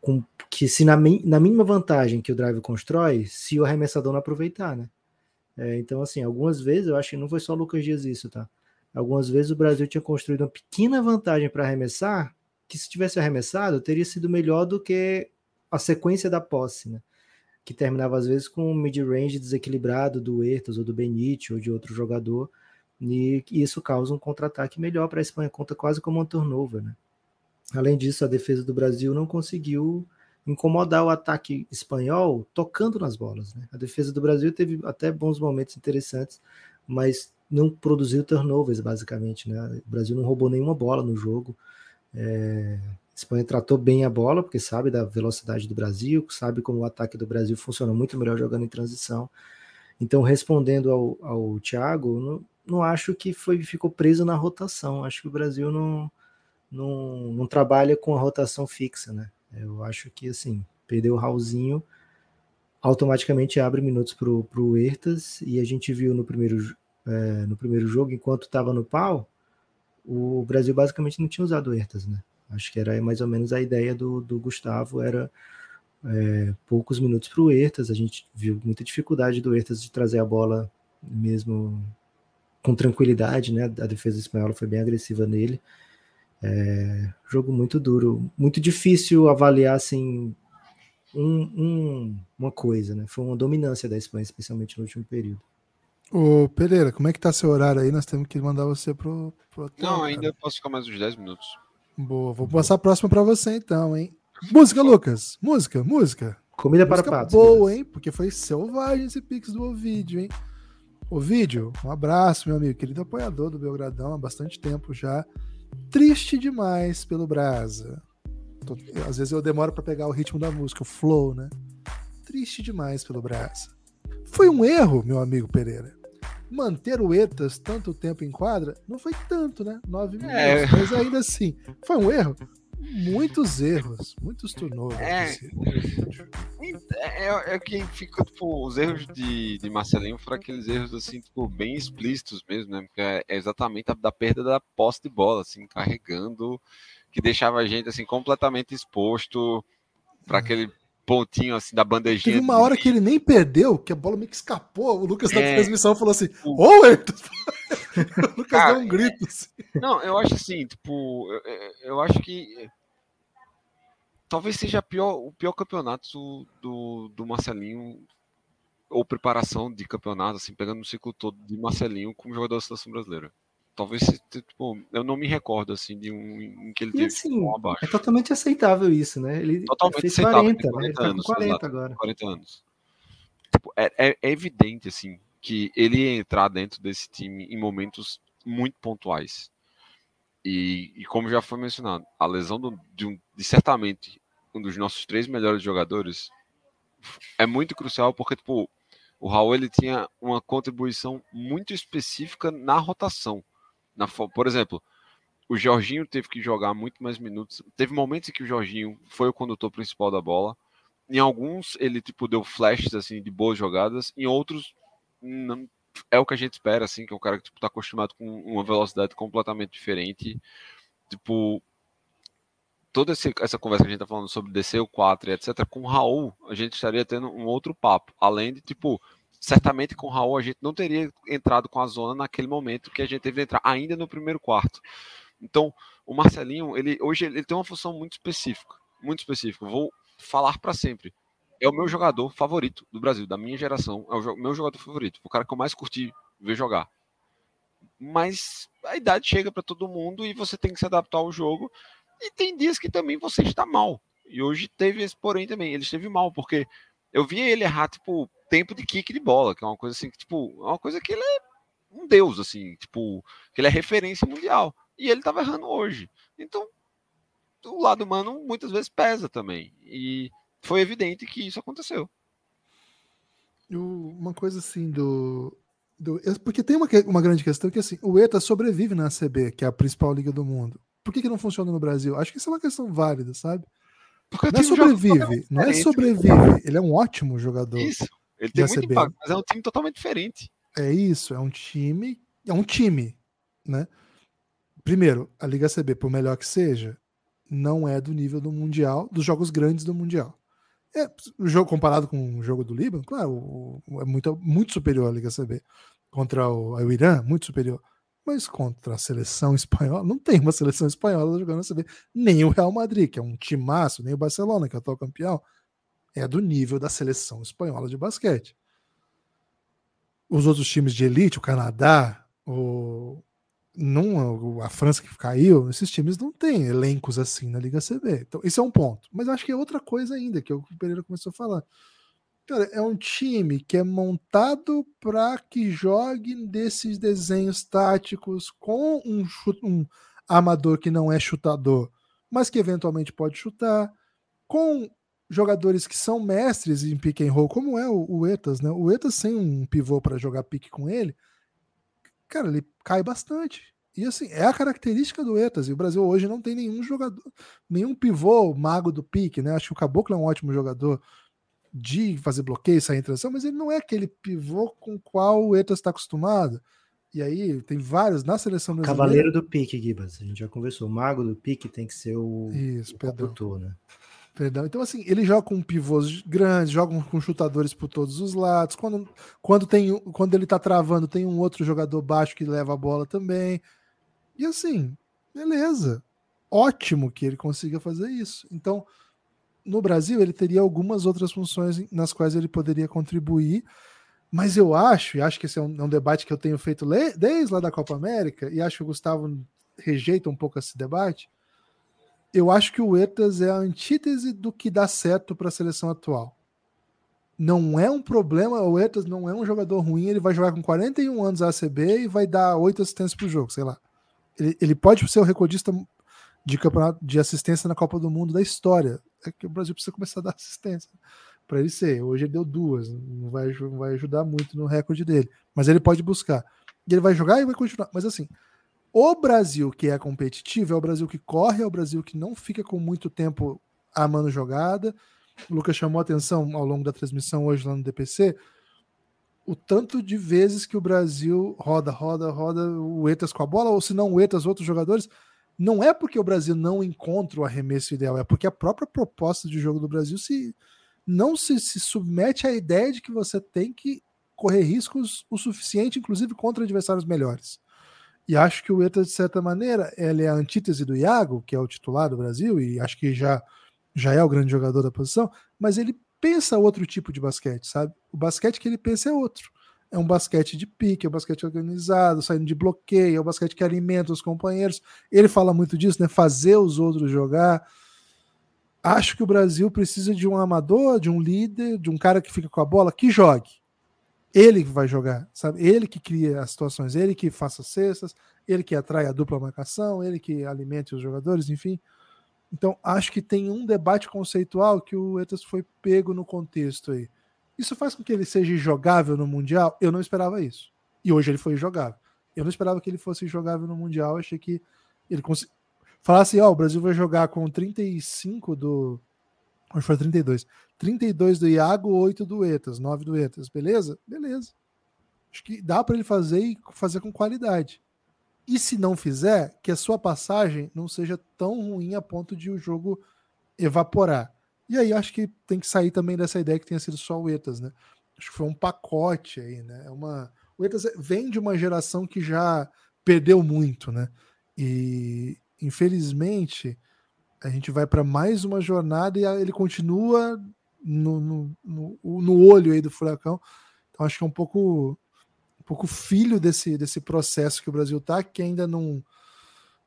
com que se na, na mínima vantagem que o drive constrói, se o arremessador não aproveitar, né? É, então, assim, algumas vezes eu acho que não foi só o Lucas Dias isso, tá? Algumas vezes o Brasil tinha construído uma pequena vantagem para arremessar, que se tivesse arremessado, teria sido melhor do que a sequência da posse, né? Que terminava às vezes com um mid-range desequilibrado do Ertas ou do Benítez ou de outro jogador, e isso causa um contra-ataque melhor para a Espanha, conta quase como um turnover, né? Além disso, a defesa do Brasil não conseguiu incomodar o ataque espanhol tocando nas bolas. Né? A defesa do Brasil teve até bons momentos interessantes, mas não produziu turnovers, basicamente. Né? O Brasil não roubou nenhuma bola no jogo. É, a Espanha tratou bem a bola, porque sabe da velocidade do Brasil, sabe como o ataque do Brasil funciona muito melhor jogando em transição. Então, respondendo ao, ao Thiago, não, não acho que foi, ficou preso na rotação. Acho que o Brasil não, não, não trabalha com a rotação fixa, né? Eu acho que, assim, perdeu o Raulzinho, automaticamente abre minutos para o Hertas, e a gente viu no primeiro, é, no primeiro jogo, enquanto estava no pau, o Brasil basicamente não tinha usado Hertas, né? Acho que era mais ou menos a ideia do, do Gustavo, era é, poucos minutos para o Hertas, a gente viu muita dificuldade do Hertas de trazer a bola mesmo com tranquilidade, né? A defesa espanhola foi bem agressiva nele. É, jogo muito duro, muito difícil avaliar assim um, um, uma coisa, né? Foi uma dominância da Espanha, especialmente no último período. Ô, Pereira, como é que tá seu horário aí? Nós temos que mandar você pro. pro hotel, Não, cara. ainda posso ficar mais uns 10 minutos. Boa, vou passar a próxima pra você então, hein? Música, Lucas. Música, música. Comida para música patos. boa, Guilherme. hein? Porque foi selvagem esse pix do Ovídio, hein? Ovídio, um abraço, meu amigo, querido apoiador do Belgradão há bastante tempo já. Triste demais pelo Brasa. Tô- eu- às vezes eu demoro pra pegar o ritmo da música, o flow, né? Triste demais pelo Brasa. Foi um erro, meu amigo Pereira. Manter o Etas tanto tempo em quadra não foi tanto, né? Nove minutos. É. Mas ainda assim, foi um erro. Muitos erros, muitos turnovers. É. É, é, é que fica, tipo, os erros de, de Marcelinho foram aqueles erros, assim, tipo, bem explícitos mesmo, né? Porque é exatamente a da perda da posse de bola, assim, carregando, que deixava a gente, assim, completamente exposto para aquele pontinho, assim, da bandejinha. Teve uma hora que ele nem perdeu, que a bola meio que escapou. O Lucas na É. transmissão falou assim: O- Ô, Etas! o Lucas Cara, deu um grito. Assim. Não, eu acho assim, tipo, eu, eu- eu acho que talvez seja pior, o pior campeonato do, do, do Marcelinho, ou preparação de campeonato, assim, pegando o ciclo todo de Marcelinho como jogador da seleção brasileira. Talvez, tipo, eu não me recordo, assim, de um em que ele E teve assim, um é abaixo. totalmente aceitável isso, né? Ele Totalmente fez aceitável, 40, tem né? Ele 40 tá com anos, 40 exato. agora. 40 anos. Tipo, é, é- é evidente, assim, que ele ia entrar dentro desse time em momentos muito pontuais. E, e como já foi mencionado, a lesão do- de, um, de certamente um dos nossos três melhores jogadores é muito crucial porque, tipo, o Raul ele tinha uma contribuição muito específica na rotação. Na, por exemplo, o Jorginho teve que jogar muito mais minutos. Teve momentos em que o Jorginho foi o condutor principal da bola. Em alguns ele tipo deu flashes assim de boas jogadas, em outros não é o que a gente espera assim, que é um cara que tipo tá acostumado com uma velocidade completamente diferente. Tipo toda essa conversa que a gente tá falando sobre descer o 4 e etc, com o Raul, a gente estaria tendo um outro papo, além de tipo certamente com o Raul a gente não teria entrado com a zona naquele momento que a gente teve de entrar ainda no primeiro quarto. Então, o Marcelinho, ele hoje ele tem uma função muito específica, muito específica. Vou falar para sempre. É o meu jogador favorito do Brasil, da minha geração, é o meu jogador favorito, o cara que eu mais curti ver jogar. Mas a idade chega para todo mundo e você tem que se adaptar ao jogo. E tem dias que também você está mal. E hoje teve esse porém também. Ele esteve mal, porque eu via ele errar, tipo, tempo de kick de bola, que é uma coisa assim, que, tipo, é uma coisa que ele é um deus, assim, tipo, que ele é referência mundial. E ele tava errando hoje. Então, o lado humano muitas vezes pesa também. E foi evidente que isso aconteceu. Uma coisa assim do. do porque tem uma, uma grande questão que assim, o ETA sobrevive na ACB, que é a principal liga do mundo. Por que, que não funciona no Brasil? Acho que isso é uma questão válida, sabe? Porque Não é sobrevive, não é diferente. sobrevive. Ele é um ótimo jogador. Isso. Ele tem muito impacto, mas é um time totalmente diferente. É isso, é um time, é um time, né? Primeiro, a Liga CB, por melhor que seja, não é do nível do mundial, dos jogos grandes do mundial. É, o jogo comparado com o jogo do Líbano, claro, é muito, muito superior à Liga CB contra o, o Irã, muito superior. Mas contra a seleção espanhola, não tem uma seleção espanhola jogando na CB, nem o Real Madrid, que é um timaço, nem o Barcelona, que é o atual campeão, é do nível da seleção espanhola de basquete os outros times de elite, o Canadá, o, não, a França que caiu, esses times não têm elencos assim na Liga CB. Então, esse é um ponto. Mas acho que é outra coisa ainda, que o Pereira começou a falar. Cara, é um time que é montado para que jogue desses desenhos táticos com um, chute, um amador que não é chutador, mas que eventualmente pode chutar, com jogadores que são mestres em pick and roll, como é o, o Etas, né? O Etas sem um pivô para jogar pique com ele, cara, ele cai bastante. E assim, é a característica do Etas. E o Brasil hoje não tem nenhum jogador, nenhum pivô mago do pique, né? Acho que o Caboclo é um ótimo jogador de fazer bloqueio, sair em transição, mas ele não é aquele pivô com o qual o Etas está acostumado. E aí tem vários na seleção brasileira. Cavaleiro do pique, Gibas. A gente já conversou. O mago do pique tem que ser o, Isso, o perdão. condutor, né? Perdão. Então, assim, ele joga com pivôs grandes, joga com chutadores por todos os lados. Quando, quando, tem, quando ele tá travando, tem um outro jogador baixo que leva a bola também. E assim, beleza. Ótimo que ele consiga fazer isso. Então, no Brasil ele teria algumas outras funções nas quais ele poderia contribuir, mas eu acho, e acho que esse é um, é um debate que eu tenho feito desde lá da Copa América, e acho que o Gustavo rejeita um pouco esse debate. Eu acho que o Etas é a antítese do que dá certo para a seleção atual. Não é um problema, o Etas não é um jogador ruim, ele vai jogar com 41 anos a ACB e vai dar oito assistências por jogo, sei lá. Ele, ele pode ser o recordista de campeonato de assistência na Copa do Mundo da história. É que o Brasil precisa começar a dar assistência para ele ser. Hoje ele deu duas, não vai, não vai ajudar muito no recorde dele, mas ele pode buscar. E ele vai jogar e vai continuar. Mas assim, o Brasil que é competitivo é o Brasil que corre, é o Brasil que não fica com muito tempo amando jogada. O Lucas chamou atenção ao longo da transmissão hoje lá no DPC o tanto de vezes que o Brasil roda, roda, roda o Etas com a bola, ou se não o Etas, outros jogadores, não é porque o Brasil não encontra o arremesso ideal, é porque a própria proposta de jogo do Brasil se não se, se submete à ideia de que você tem que correr riscos o suficiente, inclusive contra adversários melhores. E acho que o Eta, de certa maneira, ele é a antítese do Iago, que é o titular do Brasil, e acho que já, já é o grande jogador da posição, mas ele pensa outro tipo de basquete, sabe? O basquete que ele pensa é outro é um basquete de pique, é um basquete organizado, saindo de bloqueio, é um basquete que alimenta os companheiros. Ele fala muito disso, né? Fazer os outros jogar. Acho que o Brasil precisa de um amador, de um líder, de um cara que fica com a bola, que jogue. Ele que vai jogar, sabe? Ele que cria as situações, ele que faça cestas, ele que atrai a dupla marcação, ele que alimente os jogadores, enfim. Então, acho que tem um debate conceitual que o Etas foi pego no contexto aí isso faz com que ele seja jogável no Mundial? Eu não esperava isso. E hoje ele foi jogável. Eu não esperava que ele fosse jogável no Mundial. Eu achei que ele conseguiu. Falar assim, ó, oh, o Brasil vai jogar com 35 do. Hoje foi 32. 32 do Iago, 8 do Etas, 9 do Etas. Beleza? Beleza. Acho que dá para ele fazer e fazer com qualidade. E se não fizer, que a sua passagem não seja tão ruim a ponto de o jogo evaporar. E aí acho que tem que sair também dessa ideia que tenha sido só o Etas, né? Acho que foi um pacote aí, né? É uma... O Etas vem de uma geração que já perdeu muito, né? E infelizmente a gente vai para mais uma jornada e ele continua no, no, no, no, olho aí do furacão. Então acho que é um pouco um pouco filho desse, desse processo que o Brasil tá, que ainda não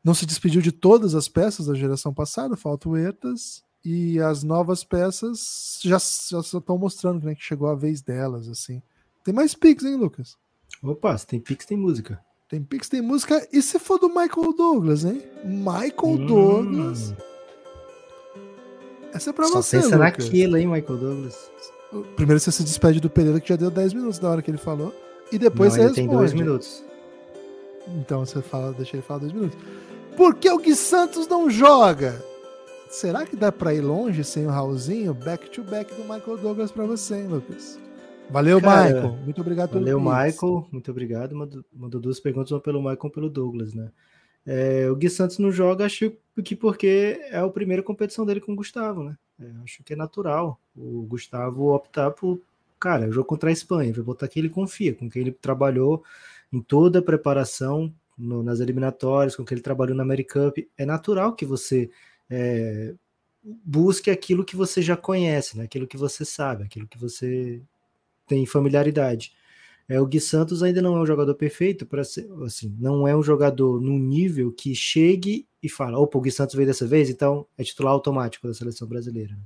não se despediu de todas as peças da geração passada, falta o Etas e as novas peças já, estão mostrando né, que chegou a vez delas, assim. Tem mais Pix, hein, Lucas? Opa, se tem Pix, tem música. Tem Pix, tem música. E se for do Michael Douglas, hein? Michael hum. Douglas. Essa é pra Só você, pensa Lucas. naquilo, hein, Michael Douglas. Primeiro você se despede do Pereira, que já deu 10 minutos da hora que ele falou. E depois Não, você responde. tem dois minutos. Então você fala, deixa ele falar dois minutos. Por que o Gui Santos não joga? Será que dá para ir longe sem o Raulzinho? Back to back do Michael Douglas para você, hein, Lucas? Valeu, Cara, Michael. Muito obrigado pelo Valeu, Michael. Muito obrigado. Mandou, duas perguntas, uma pelo Michael e pelo Douglas, né? É, o Gui Santos não joga, acho que porque é a primeira competição dele com o Gustavo, né? É, acho que é natural o Gustavo optar por, cara, jogo contra a Espanha, vai botar quem ele confia, com quem ele trabalhou em toda a preparação no, nas eliminatórias, com quem ele trabalhou na Americup. É natural que você é, busque aquilo que você já conhece, né? aquilo que você sabe, aquilo que você tem familiaridade. É, o Gui Santos ainda não é um jogador perfeito para ser assim, não é um jogador num nível que chegue e fala, opa, o Gui Santos veio dessa vez, então é titular automático da seleção brasileira.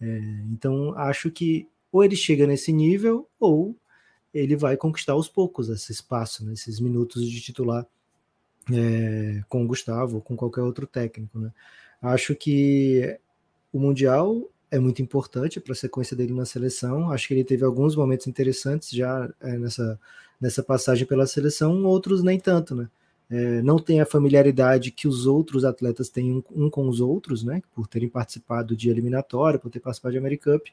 É, então acho que ou ele chega nesse nível ou ele vai conquistar aos poucos esse espaço, né, esses minutos de titular é, com o Gustavo ou com qualquer outro técnico, né? Acho que o Mundial é muito importante para a sequência dele na seleção. Acho que ele teve alguns momentos interessantes já é, nessa, nessa passagem pela seleção, outros nem tanto, né? É, não tem a familiaridade que os outros atletas têm um, um, com os outros, né? Por terem participado de eliminatória, por ter participado de Americup.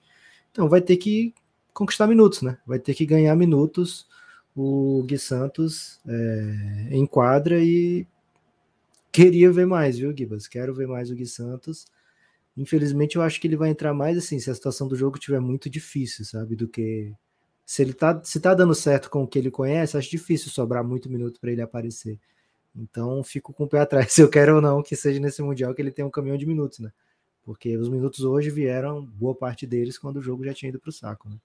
Então vai ter que conquistar minutos, né? Vai ter que ganhar minutos o Gui Santos é, em quadra e queria ver mais, viu, Gibas? Quero ver mais o Gui Santos. Infelizmente, eu acho que ele vai entrar mais assim, se a situação do jogo estiver muito difícil, sabe? Do que. Se ele tá, se tá dando certo com o que ele conhece, acho difícil sobrar muito minuto para ele aparecer. Então, fico com o pé atrás, se eu quero ou não que seja nesse Mundial que ele tenha um caminhão de minutos, né? porque os minutos hoje vieram, boa parte deles, quando o jogo já tinha ido para o saco. Né?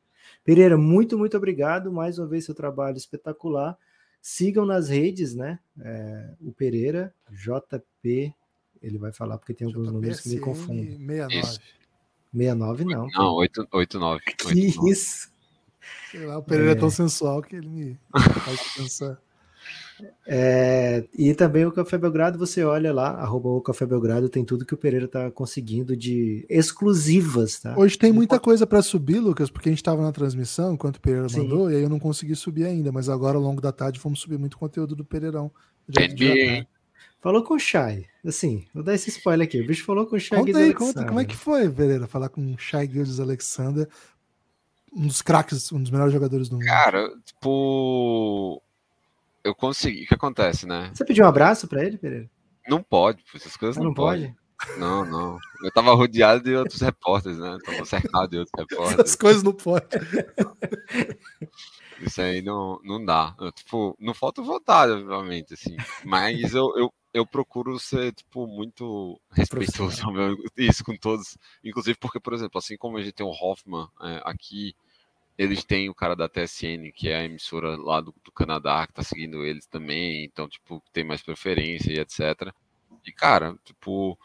Pereira, muito, muito obrigado. Mais uma vez, seu trabalho espetacular. Sigam nas redes, né? É, o Pereira, JP, ele vai falar porque tem alguns números que me confundem. 69. Isso. 69 não. Não, 8, 89. Que 89. isso? Sei lá, o Pereira é, é tão sensual que ele me faz pensar. É, e também o Café Belgrado, você olha lá, arroba o Café Belgrado, tem tudo que o Pereira tá conseguindo de exclusivas, tá? Hoje tem muita coisa para subir, Lucas, porque a gente estava na transmissão enquanto o Pereira Sim. mandou, e aí eu não consegui subir ainda, mas agora ao longo da tarde vamos subir muito conteúdo do Pereirão. Falou com o Shai, assim, vou dar esse spoiler aqui, o bicho falou com o Shai conta aí, conta, como é que foi, Pereira, falar com o Shai Gildes Alexander, um dos craques, um dos melhores jogadores do mundo. Cara, tipo eu consegui. O que acontece, né? Você pediu um abraço para ele, Pereira? Não pode, essas coisas não, não pode. pode. Não, não. Eu tava rodeado de outros repórteres, né? Eu tava cercado de outros repórteres. Essas coisas não pode. Isso aí não, não dá. Eu, tipo, não falta vontade, obviamente, assim. Mas eu, eu, eu procuro ser, tipo, muito respeitoso isso com todos. Inclusive porque, por exemplo, assim como a gente tem o Hoffman é, aqui eles têm o cara da TSN, que é a emissora lá do, do Canadá, que tá seguindo eles também, então, tipo, tem mais preferência e etc. E, cara, tipo,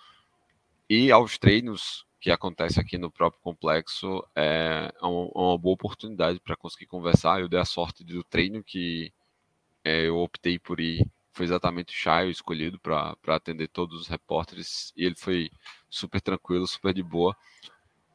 e aos treinos que acontece aqui no próprio complexo é uma, uma boa oportunidade para conseguir conversar. Eu dei a sorte do treino que é, eu optei por ir, foi exatamente o Chay escolhido para atender todos os repórteres, e ele foi super tranquilo, super de boa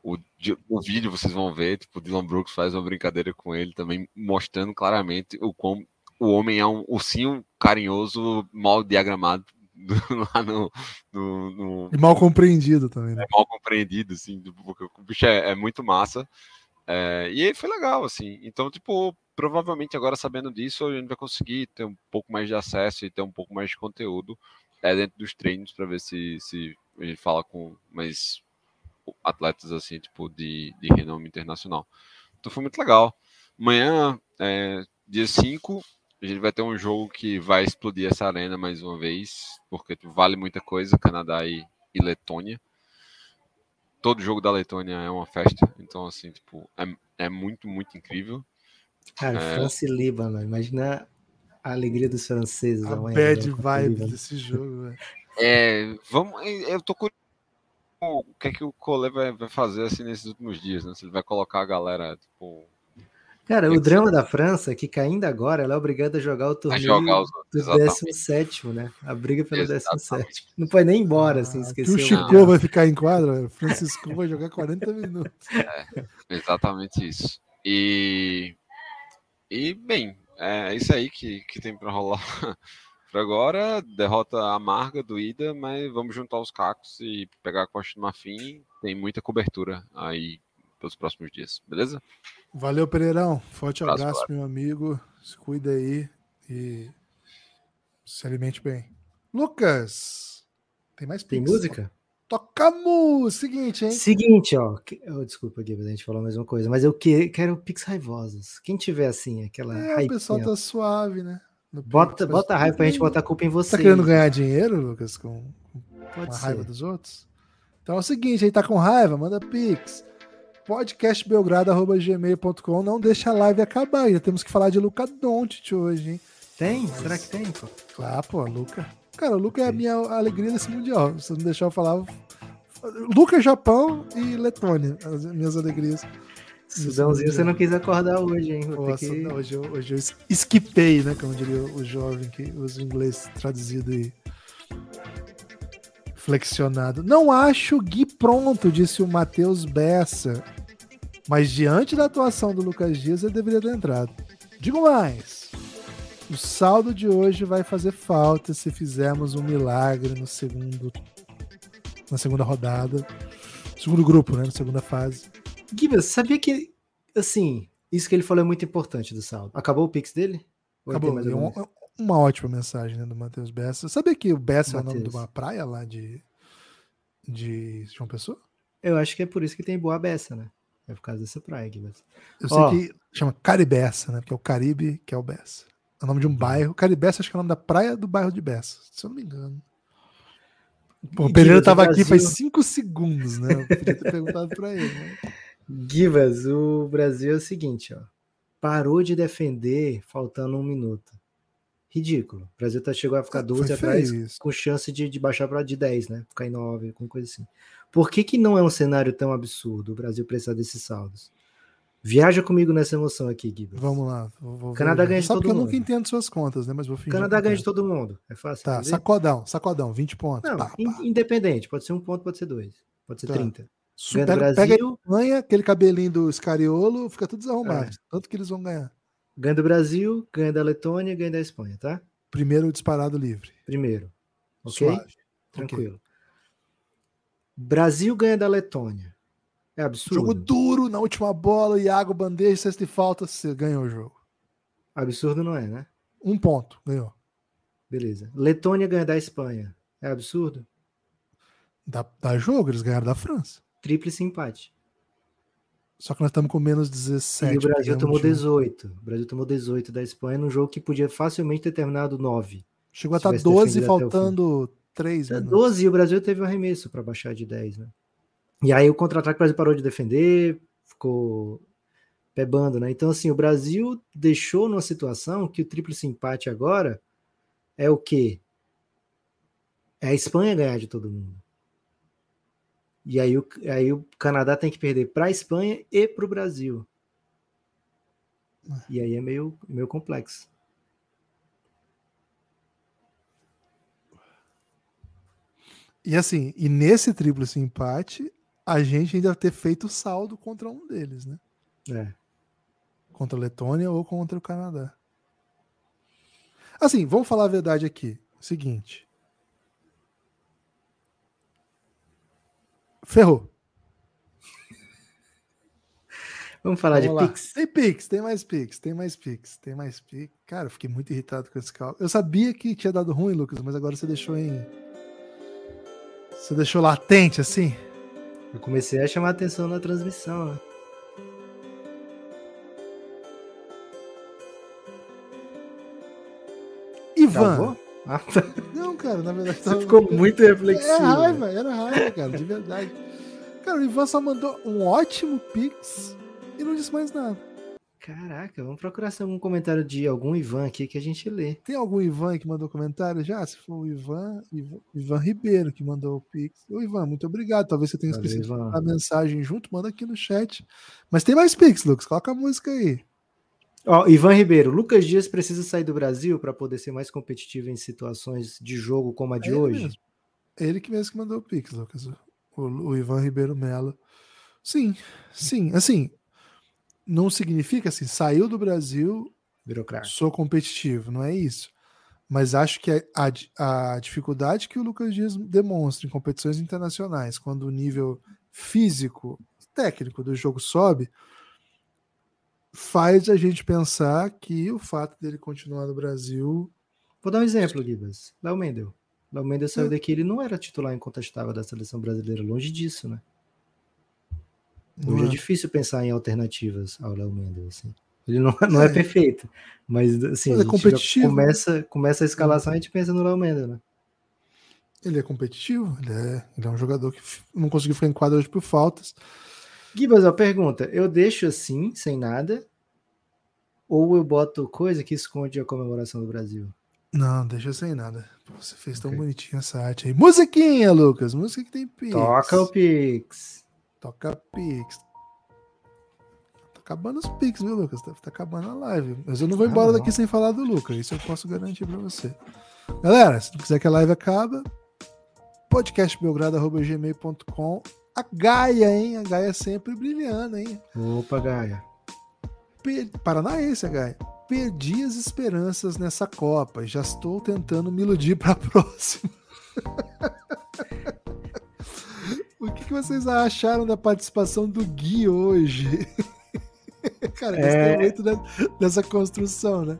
o, vídeo vocês vão ver, tipo, o Dylan Brooks faz uma brincadeira com ele também, mostrando claramente o quão o homem é um ursinho carinhoso, mal diagramado lá no, no, no, E mal compreendido também, né? É mal compreendido, assim, porque o bicho é, é muito massa. É, e aí foi legal, assim. Então, tipo, provavelmente agora sabendo disso, a gente vai conseguir ter um pouco mais de acesso e ter um pouco mais de conteúdo é, dentro dos treinos para ver se, se a gente fala com mais atletas assim, tipo, de, de renome internacional. Então foi muito legal. Amanhã, é, dia 5, a gente vai ter um jogo que vai explodir essa arena mais uma vez, porque tipo, vale muita coisa, Canadá e, e Letônia. Todo jogo da Letônia é uma festa, então assim, tipo, é, é muito, muito incrível. Cara, é... França e Líbano, imagina a alegria dos franceses. A bad vibe desse jogo, velho. É, vamos, eu tô curioso o que é que o Cole vai, vai fazer assim nesses últimos dias, né? Se ele vai colocar a galera, tipo. Cara, o drama da França é que caindo agora, ela é obrigada a jogar o torneio jogar os... do 17, né? A briga pelo 17. Não pode nem ir embora, assim, esqueceu. o Chico vai ficar em quadra, o Francisco vai jogar 40 minutos. É, exatamente isso. E, e bem, é isso aí que, que tem para rolar Por agora, derrota amarga, doída, mas vamos juntar os cacos e pegar a Costa do Marfim. Tem muita cobertura aí pelos próximos dias, beleza? Valeu, Pereirão. Forte abraço, abraço meu amigo. Se cuida aí e se alimente bem. Lucas, tem mais Tem música? Toca música. Seguinte, hein? Seguinte, ó. Oh, desculpa, aqui, a gente falou a mesma coisa, mas eu que, quero Pix raivosos. Quem tiver assim, aquela. É, o pessoal tá suave, né? Bota, bota a raiva pra gente botar a culpa em você. Tá querendo ganhar dinheiro, Lucas, com, com a raiva dos outros? Então é o seguinte, aí tá com raiva, manda pix. podcastbelgrado.gmail.com Não deixa a live acabar, ainda temos que falar de Luca Doncic hoje, hein? Tem? Será que tem, pô? Ah, pô, Luca. Cara, o Luca é a minha alegria nesse mundial. Se não deixar eu falar... Luca, Japão e Letônia, as minhas alegrias. Sudãozinho, você não quis acordar hoje, hein? Nossa, que... não, hoje, eu, hoje eu esquipei, né? Como diria o jovem que usa o inglês traduzido e flexionado. Não acho o Gui pronto, disse o Matheus Bessa. Mas diante da atuação do Lucas Dias, ele deveria ter entrado. Digo mais. O saldo de hoje vai fazer falta se fizermos um milagre no segundo na segunda rodada, segundo grupo, né, na segunda fase. Gibbs, sabia que, assim, isso que ele falou é muito importante do saldo. Acabou o Pix dele? Acabou. Um, uma ótima mensagem né, do Matheus Bessa. Sabia que o Bessa Mateus. é o nome de uma praia lá de, de João Pessoa? Eu acho que é por isso que tem Boa Bessa, né? É por causa dessa praia, Gibbs. Eu sei que chama Caribessa, né? Porque é o Caribe que é o Bessa. É o nome de um bairro. Caribessa acho que é o nome da praia do bairro de Bessa, se eu não me engano. Pô, o Pereira estava aqui faz cinco segundos, né? Eu podia ter perguntado para ele. Né? Givas, o Brasil é o seguinte, ó. Parou de defender faltando um minuto. Ridículo. O Brasil tá, chegou a ficar 12 atrás isso. com chance de, de baixar para de 10, né? Ficar em 9, com coisa assim. Por que, que não é um cenário tão absurdo o Brasil precisar desses saldos? Viaja comigo nessa emoção aqui, Gibas. Vamos lá. Vou, Canadá ganha de todo mundo. eu nunca entendo suas contas, né? Mas vou fingir. Canadá ganha de todo mundo. É fácil. Tá, entender? sacodão, sacodão, 20 pontos. Não, pá, pá. independente. Pode ser um ponto, pode ser dois. Pode ser tá. 30. Ganha pega, Brasil. Pega ganha aquele cabelinho do Scariolo, fica tudo desarrumado. É. Tanto que eles vão ganhar. Ganha do Brasil, ganha da Letônia, ganha da Espanha, tá? Primeiro disparado livre. Primeiro. Ok? Suave. Tranquilo. Okay. Brasil ganha da Letônia. É absurdo. Jogo duro na última bola, Iago, bandeja, sexta e falta, você ganhou o jogo. Absurdo não é, né? Um ponto, ganhou. Beleza. Letônia ganha da Espanha. É absurdo? Dá, dá jogo, eles ganharam da França. Tríplice empate. Só que nós estamos com menos 17. E o Brasil tomou 18. O Brasil tomou 18 da Espanha num jogo que podia facilmente ter terminado 9. Chegou a estar 12, faltando 3 minutos. 12 e o Brasil teve um arremesso para baixar de 10, né? E aí o contra-ataque o Brasil parou de defender, ficou pebando, né? Então, assim, o Brasil deixou numa situação que o tríplice empate agora é o quê? É a Espanha ganhar de todo mundo. E aí o, aí o Canadá tem que perder para a Espanha e para o Brasil. E aí é meio, meio complexo. E assim, e nesse tríplice empate, a gente ainda ter feito saldo contra um deles, né? É. Contra a Letônia ou contra o Canadá. Assim, vamos falar a verdade aqui. Seguinte. Ferrou. Vamos falar Vamos de lá. Pix. Tem Pix, tem mais Pix, tem mais Pix, tem mais Pix. Cara, eu fiquei muito irritado com esse cálculo. Eu sabia que tinha dado ruim, Lucas, mas agora você deixou em. Você deixou latente assim? Eu comecei a chamar atenção na transmissão, né? Ivan. Ah, tá. Não, cara, na verdade. Você ficou muito reflexivo. Era raiva, era raiva, cara, de verdade. Cara, o Ivan só mandou um ótimo pix e não disse mais nada. Caraca, vamos procurar se algum comentário de algum Ivan aqui que a gente lê. Tem algum Ivan que mandou comentário já? Se for o Ivan, Ivan, Ivan Ribeiro que mandou o Pix. Ô, Ivan, muito obrigado. Talvez você tenha Valeu, esquecido Ivan. a mensagem junto, manda aqui no chat. Mas tem mais Pix, Lucas. Coloca a música aí. Ó, Ivan Ribeiro, Lucas Dias precisa sair do Brasil para poder ser mais competitivo em situações de jogo como a de é hoje? Mesmo. Ele que mesmo que mandou o Pix, Lucas. O, o Ivan Ribeiro Melo. Sim, sim. Assim, não significa assim, saiu do Brasil, sou competitivo, não é isso. Mas acho que a, a dificuldade que o Lucas Dias demonstra em competições internacionais, quando o nível físico e técnico do jogo sobe, faz a gente pensar que o fato dele continuar no Brasil. Vou dar um exemplo, Gibas. Léo Mendel. Léo Mendel saiu daqui, ele não era titular incontestável da seleção brasileira, longe disso, né? Hoje é. é difícil pensar em alternativas ao Léo Mendes, assim. Ele não, não é. é perfeito, mas assim, mas é competitivo. começa, começa a escalação e a gente pensa no Léo Mendes, né? Ele é competitivo, ele é, ele é um jogador que não conseguiu ficar em quadra hoje por faltas. Gibas, a pergunta: eu deixo assim, sem nada, ou eu boto coisa que esconde a comemoração do Brasil? Não, deixa sem nada. Você fez tão okay. bonitinho essa arte aí. Musiquinha, Lucas, música que tem pix. Toca o pix. Toca Pix. Tá acabando os Pix, viu, Lucas? Tá, tá acabando a live. Mas eu não vou embora daqui sem falar do Lucas. Isso eu posso garantir pra você. Galera, se não quiser que a live acabe, podcastbelgrado.gmail.com A Gaia, hein? A Gaia sempre brilhando, hein? Opa, Gaia. Per... Paranaense, a Gaia. Perdi as esperanças nessa Copa. Já estou tentando me iludir para a próxima. O que, que vocês acharam da participação do Gui hoje? Cara, gostei é... muito dessa construção, né?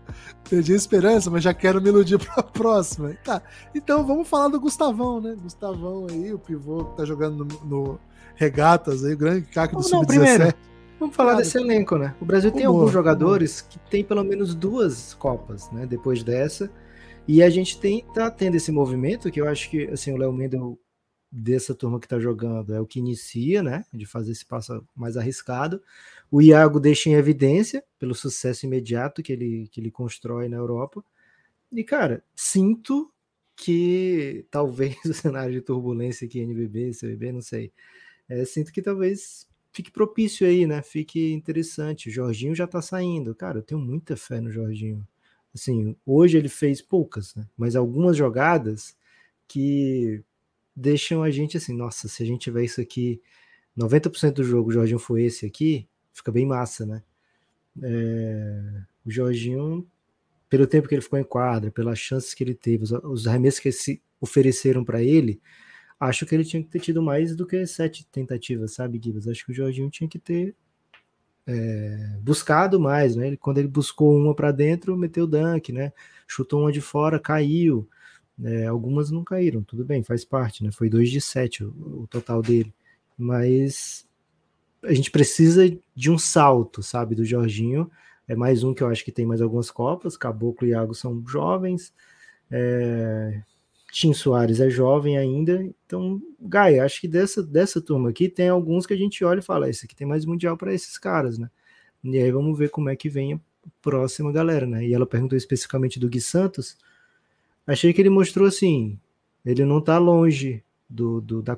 Perdi a esperança, mas já quero me iludir para a próxima. Tá, então vamos falar do Gustavão, né? Gustavão aí, o pivô que tá jogando no, no Regatas aí, o grande caco do Sub-17. Vamos falar Cara, desse elenco, né? O Brasil tem alguns jogadores que tem pelo menos duas Copas, né? Depois dessa. E a gente tem, tá tendo esse movimento que eu acho que, assim, o Léo Mendel dessa turma que está jogando é o que inicia, né? De fazer esse passo mais arriscado. O Iago deixa em evidência pelo sucesso imediato que ele, que ele constrói na Europa. E, cara, sinto que talvez o cenário de turbulência aqui, NBB, CBB, não sei. É, sinto que talvez fique propício aí, né? Fique interessante. O Jorginho já tá saindo. Cara, eu tenho muita fé no Jorginho. Assim, hoje ele fez poucas, né? Mas algumas jogadas que deixam a gente assim, nossa, se a gente tiver isso aqui, 90% do jogo, o Jorginho foi esse aqui, fica bem massa, né? É, o Jorginho, pelo tempo que ele ficou em quadra, pelas chances que ele teve, os, os arremessos que se ofereceram para ele, acho que ele tinha que ter tido mais do que sete tentativas, sabe, Gibas? Acho que o Jorginho tinha que ter é, buscado mais, né? Ele, quando ele buscou uma para dentro, meteu dunk, né? Chutou uma de fora, caiu. É, algumas não caíram, tudo bem, faz parte, né? Foi 2 de 7 o, o, total dele. Mas a gente precisa de um salto, sabe, do Jorginho. É mais um que eu acho que tem mais algumas copas. Caboclo e Iago são jovens. É... Tim Soares é jovem ainda. Então, Gaia, acho que dessa, dessa turma aqui tem alguns que a gente olha e fala: esse aqui tem mais mundial para esses caras, né? E aí vamos ver como é que vem a próxima galera, né? E ela perguntou especificamente do Gui Santos achei que ele mostrou assim, ele não está longe do, do, da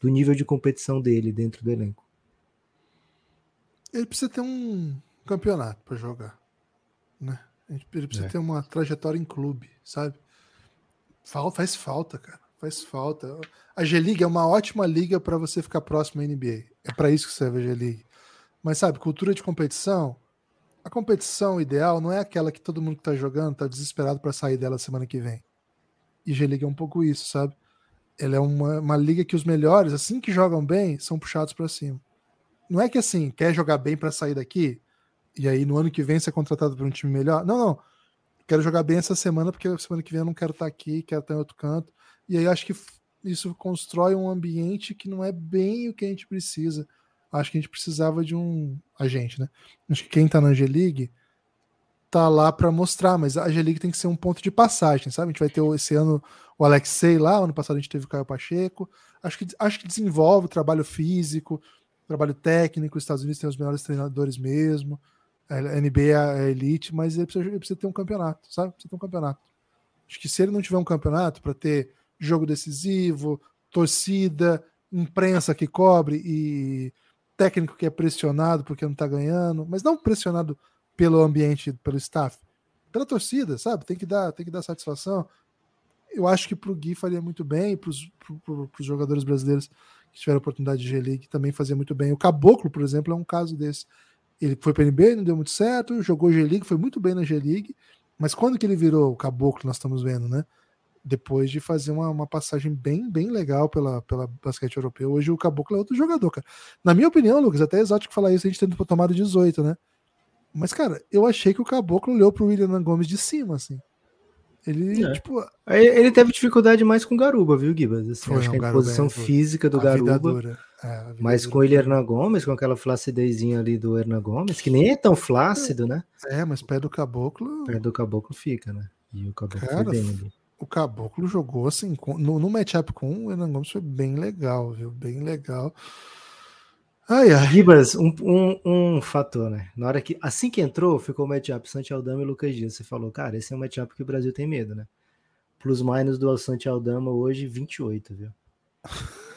do nível de competição dele dentro do elenco. Ele precisa ter um campeonato para jogar, né? Ele precisa é. ter uma trajetória em clube, sabe? Faz falta, cara. Faz falta. A G-League é uma ótima liga para você ficar próximo à NBA. É para isso que serve a G-League. Mas sabe, cultura de competição, a competição ideal não é aquela que todo mundo que tá jogando tá desesperado para sair dela semana que vem. E G-League é um pouco isso, sabe? Ela é uma, uma liga que os melhores, assim que jogam bem, são puxados para cima. Não é que assim, quer jogar bem para sair daqui, e aí no ano que vem ser contratado para um time melhor. Não, não. Quero jogar bem essa semana, porque semana que vem eu não quero estar tá aqui, quero estar em outro canto. E aí acho que isso constrói um ambiente que não é bem o que a gente precisa. Acho que a gente precisava de um. A gente, né? Acho que quem tá na G-League tá lá para mostrar, mas a G-League tem que ser um ponto de passagem, sabe? A gente vai ter esse ano o Alexei lá, ano passado a gente teve o Caio Pacheco. Acho que, acho que desenvolve o trabalho físico, trabalho técnico. Os Estados Unidos tem os melhores treinadores mesmo. A NBA é elite, mas ele precisa, ele precisa ter um campeonato, sabe? Precisa ter um campeonato. Acho que se ele não tiver um campeonato para ter jogo decisivo, torcida, imprensa que cobre e técnico que é pressionado porque não tá ganhando, mas não pressionado pelo ambiente, pelo staff, pela torcida, sabe? Tem que dar, tem que dar satisfação. Eu acho que para o Gui faria muito bem, para os jogadores brasileiros que tiveram oportunidade de G-League também fazia muito bem. O Caboclo, por exemplo, é um caso desse. Ele foi para a NBA, não deu muito certo, jogou G-League, foi muito bem na G-League, mas quando que ele virou o Caboclo, nós estamos vendo, né? Depois de fazer uma, uma passagem bem, bem legal pela, pela basquete europeu. Hoje o Caboclo é outro jogador, cara. Na minha opinião, Lucas, até é exótico falar isso, a gente tendo tomado 18, né? Mas, cara, eu achei que o Caboclo olhou pro William Gomes de cima, assim. Ele, é. tipo. Ele teve dificuldade mais com o Garuba, viu, Gibas? Assim, acho que a posição é, física do Garuba. É, mas com ele Hernan Gomes, com aquela flacidezinha ali do Hernan Gomes, que nem é tão flácido, né? É, mas pé do Caboclo. Pé do Caboclo fica, né? E o Caboclo Cara, foi bem ali. O Caboclo jogou assim, no, no matchup com o Hernan Gomes foi bem legal, viu? Bem legal. Ai, ai. Ribas, um, um, um, fator, né? Na hora que, assim que entrou, ficou o matchup Santi Aldama e Lucas Dias. Você falou, cara, esse é um matchup que o Brasil tem medo, né? Plus minus do Santi Aldama hoje, 28, viu?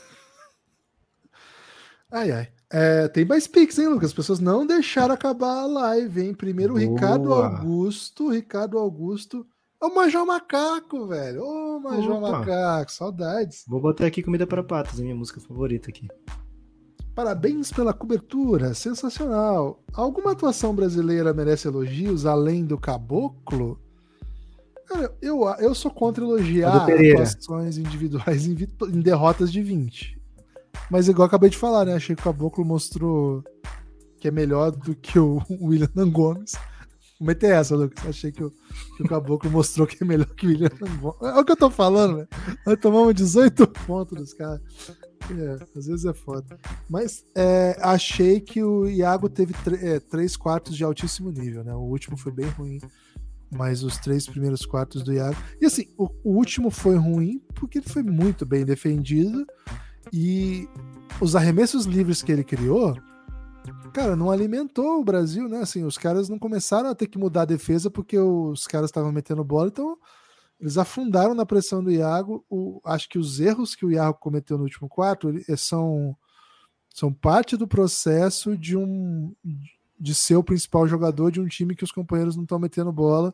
Ai, ai. É, tem mais pics, hein, Lucas? As pessoas não deixaram acabar a live, hein? Primeiro o Ricardo Augusto. Ricardo Augusto. Ô, Major Macaco, velho. Ô, Major Opa. Macaco. Saudades. Vou botar aqui Comida para Patos, a minha música favorita aqui. Parabéns pela cobertura, sensacional. Alguma atuação brasileira merece elogios além do caboclo? Cara, eu, eu sou contra elogiar atuações individuais em, em, derrotas de 20. Mas igual acabei de falar, né? Achei que o caboclo mostrou que é melhor do que o William Gomes. Vou meter essa, Lucas. Achei que o, que o caboclo mostrou que é melhor que o William Gomes. É o que eu tô falando, velho. Nós tomamos 18 pontos dos caras. É, às vezes é foda. Mas é, achei que o Iago teve é, três quartos de altíssimo nível, né? O último foi bem ruim. mas os três primeiros quartos do Iago. E assim, o, o, último foi ruim porque ele foi muito bem defendido e os arremessos livres que ele criou, cara, não alimentou o Brasil, né? Assim, os caras não começaram a ter que mudar a defesa porque os caras estavam metendo bola, então eles afundaram na pressão do Iago. O, acho que os erros que o Iago cometeu no último quarto são, são parte do processo de um de ser o principal jogador de um time que os companheiros não estão metendo bola.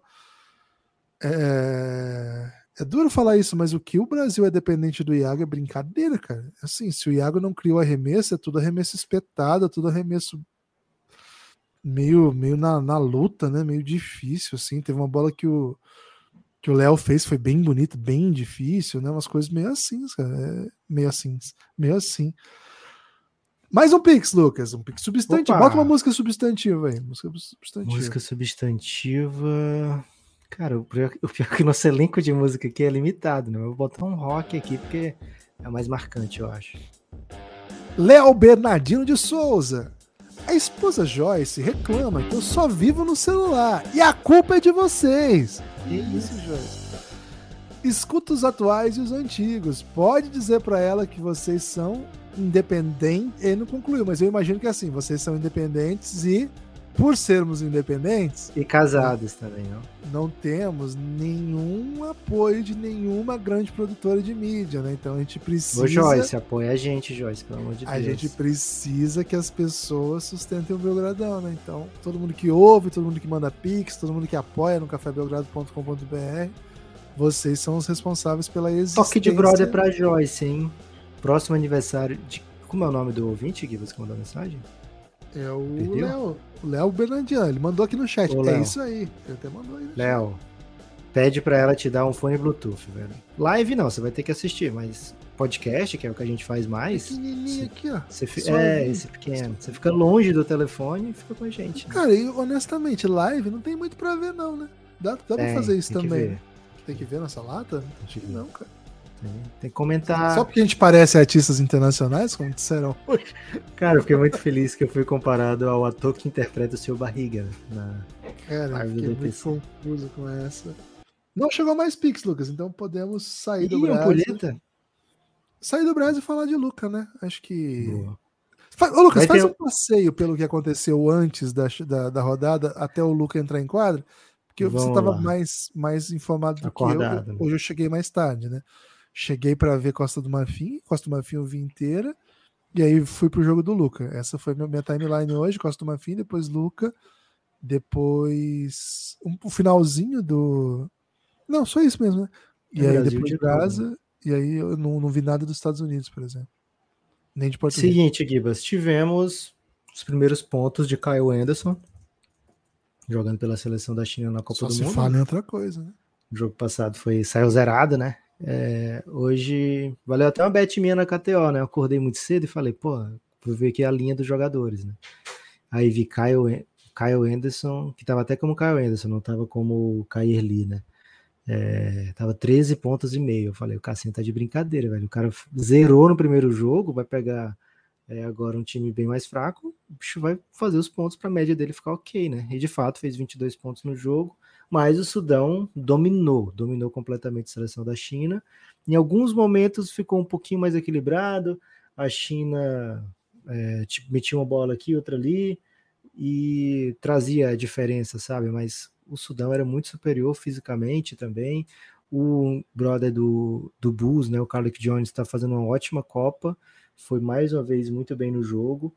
É... é duro falar isso, mas o que o Brasil é dependente do Iago é brincadeira, cara. Assim, se o Iago não criou arremesso, é tudo arremesso espetado, é tudo arremesso meio, meio na, na luta, né? Meio difícil, assim. Teve uma bola que o que o Léo fez foi bem bonito, bem difícil, né? Umas coisas meio assim, cara. É meio assim, meio assim. Mais um Pix, Lucas. Um Pix substantivo. Opa. Bota uma música substantiva aí. Música substantiva. Música substantiva. Cara, o pior, o pior é que o nosso elenco de música aqui é limitado, né? Eu vou botar um rock aqui porque é mais marcante, eu acho. Léo Bernardino de Souza. A esposa Joyce reclama que eu só vivo no celular e a culpa é de vocês. Que isso, Joyce? Escuta os atuais e os antigos. Pode dizer para ela que vocês são independente. Ele não concluiu, mas eu imagino que assim, vocês são independentes e, por sermos independentes. E casados também, não? Não temos nenhum apoio de nenhuma grande produtora de mídia, né? Então a gente precisa. Ô, Joyce, apoia a gente, Joyce, pelo amor de a Deus. A gente precisa que as pessoas sustentem o Belgradão, né? Então, todo mundo que ouve, todo mundo que manda pix, todo mundo que apoia no cafébelgrado.com.br. Vocês são os responsáveis pela existência. Toque de brother pra Joyce, hein? Próximo aniversário de. Como é o nome do ouvinte, Gui? Você mandou a mensagem? É o Léo. O Léo Bernardiano. Ele mandou aqui no chat. Ô, é isso aí. Ele até mandou aí. Léo, pede pra ela te dar um fone Bluetooth, velho. Live não, você vai ter que assistir, mas podcast, que é o que a gente faz mais. Pequenininho aqui, ó. Você fi... É, esse pequeno. Você fica longe do telefone e fica com a gente. Né? Cara, e honestamente, live não tem muito pra ver, não, né? Dá, dá pra fazer isso tem também. Que tem que ver nessa lata? Acho que não, cara. Tem que comentar. Só porque a gente parece artistas internacionais, como disseram hoje. Cara, eu fiquei muito feliz que eu fui comparado ao ator que interpreta o seu Barriga na Cara, eu fiquei muito confuso com essa. Não chegou mais Pix, Lucas, então podemos sair do Brasil. Ampulheta? Sair do Brasil e falar de Luca, né? Acho que. Boa. Ô, Lucas, Vai faz ter... um passeio pelo que aconteceu antes da, da, da rodada até o Luca entrar em quadro, porque Vamos você estava mais, mais informado do Acordado, que eu. Né? Hoje eu cheguei mais tarde, né? Cheguei para ver Costa do Marfim, Costa do Marfim eu vi inteira, e aí fui pro jogo do Luca. Essa foi minha, minha timeline hoje, Costa do Marfim, depois Luca, depois um, o finalzinho do. Não, só isso mesmo, né? E é aí Brasil depois de Gaza, né? e aí eu não, não vi nada dos Estados Unidos, por exemplo. Nem de Portugal. Seguinte, Gibas, tivemos os primeiros pontos de Kyle Anderson, jogando pela seleção da China na Copa Só do se Mundo. fala em outra coisa, né? O jogo passado foi saiu zerado, né? É, hoje valeu até uma bet minha na KTO, né? Eu acordei muito cedo e falei, pô, vou ver aqui a linha dos jogadores, né? Aí vi Kyle, Kyle Anderson, que tava até como Kyle Anderson, não tava como Kair Lee, né? É, tava 13 pontos e meio. Eu falei, o Cassinho tá de brincadeira, velho. O cara zerou no primeiro jogo, vai pegar é, agora um time bem mais fraco, o bicho vai fazer os pontos para a média dele ficar ok, né? E de fato fez 22 pontos no jogo, mas o Sudão dominou, dominou completamente a seleção da China. Em alguns momentos ficou um pouquinho mais equilibrado, a China é, metia uma bola aqui, outra ali, e trazia a diferença, sabe? Mas o Sudão era muito superior fisicamente também. O brother do, do Bulls, né, o Carlick Jones, está fazendo uma ótima Copa, foi mais uma vez muito bem no jogo.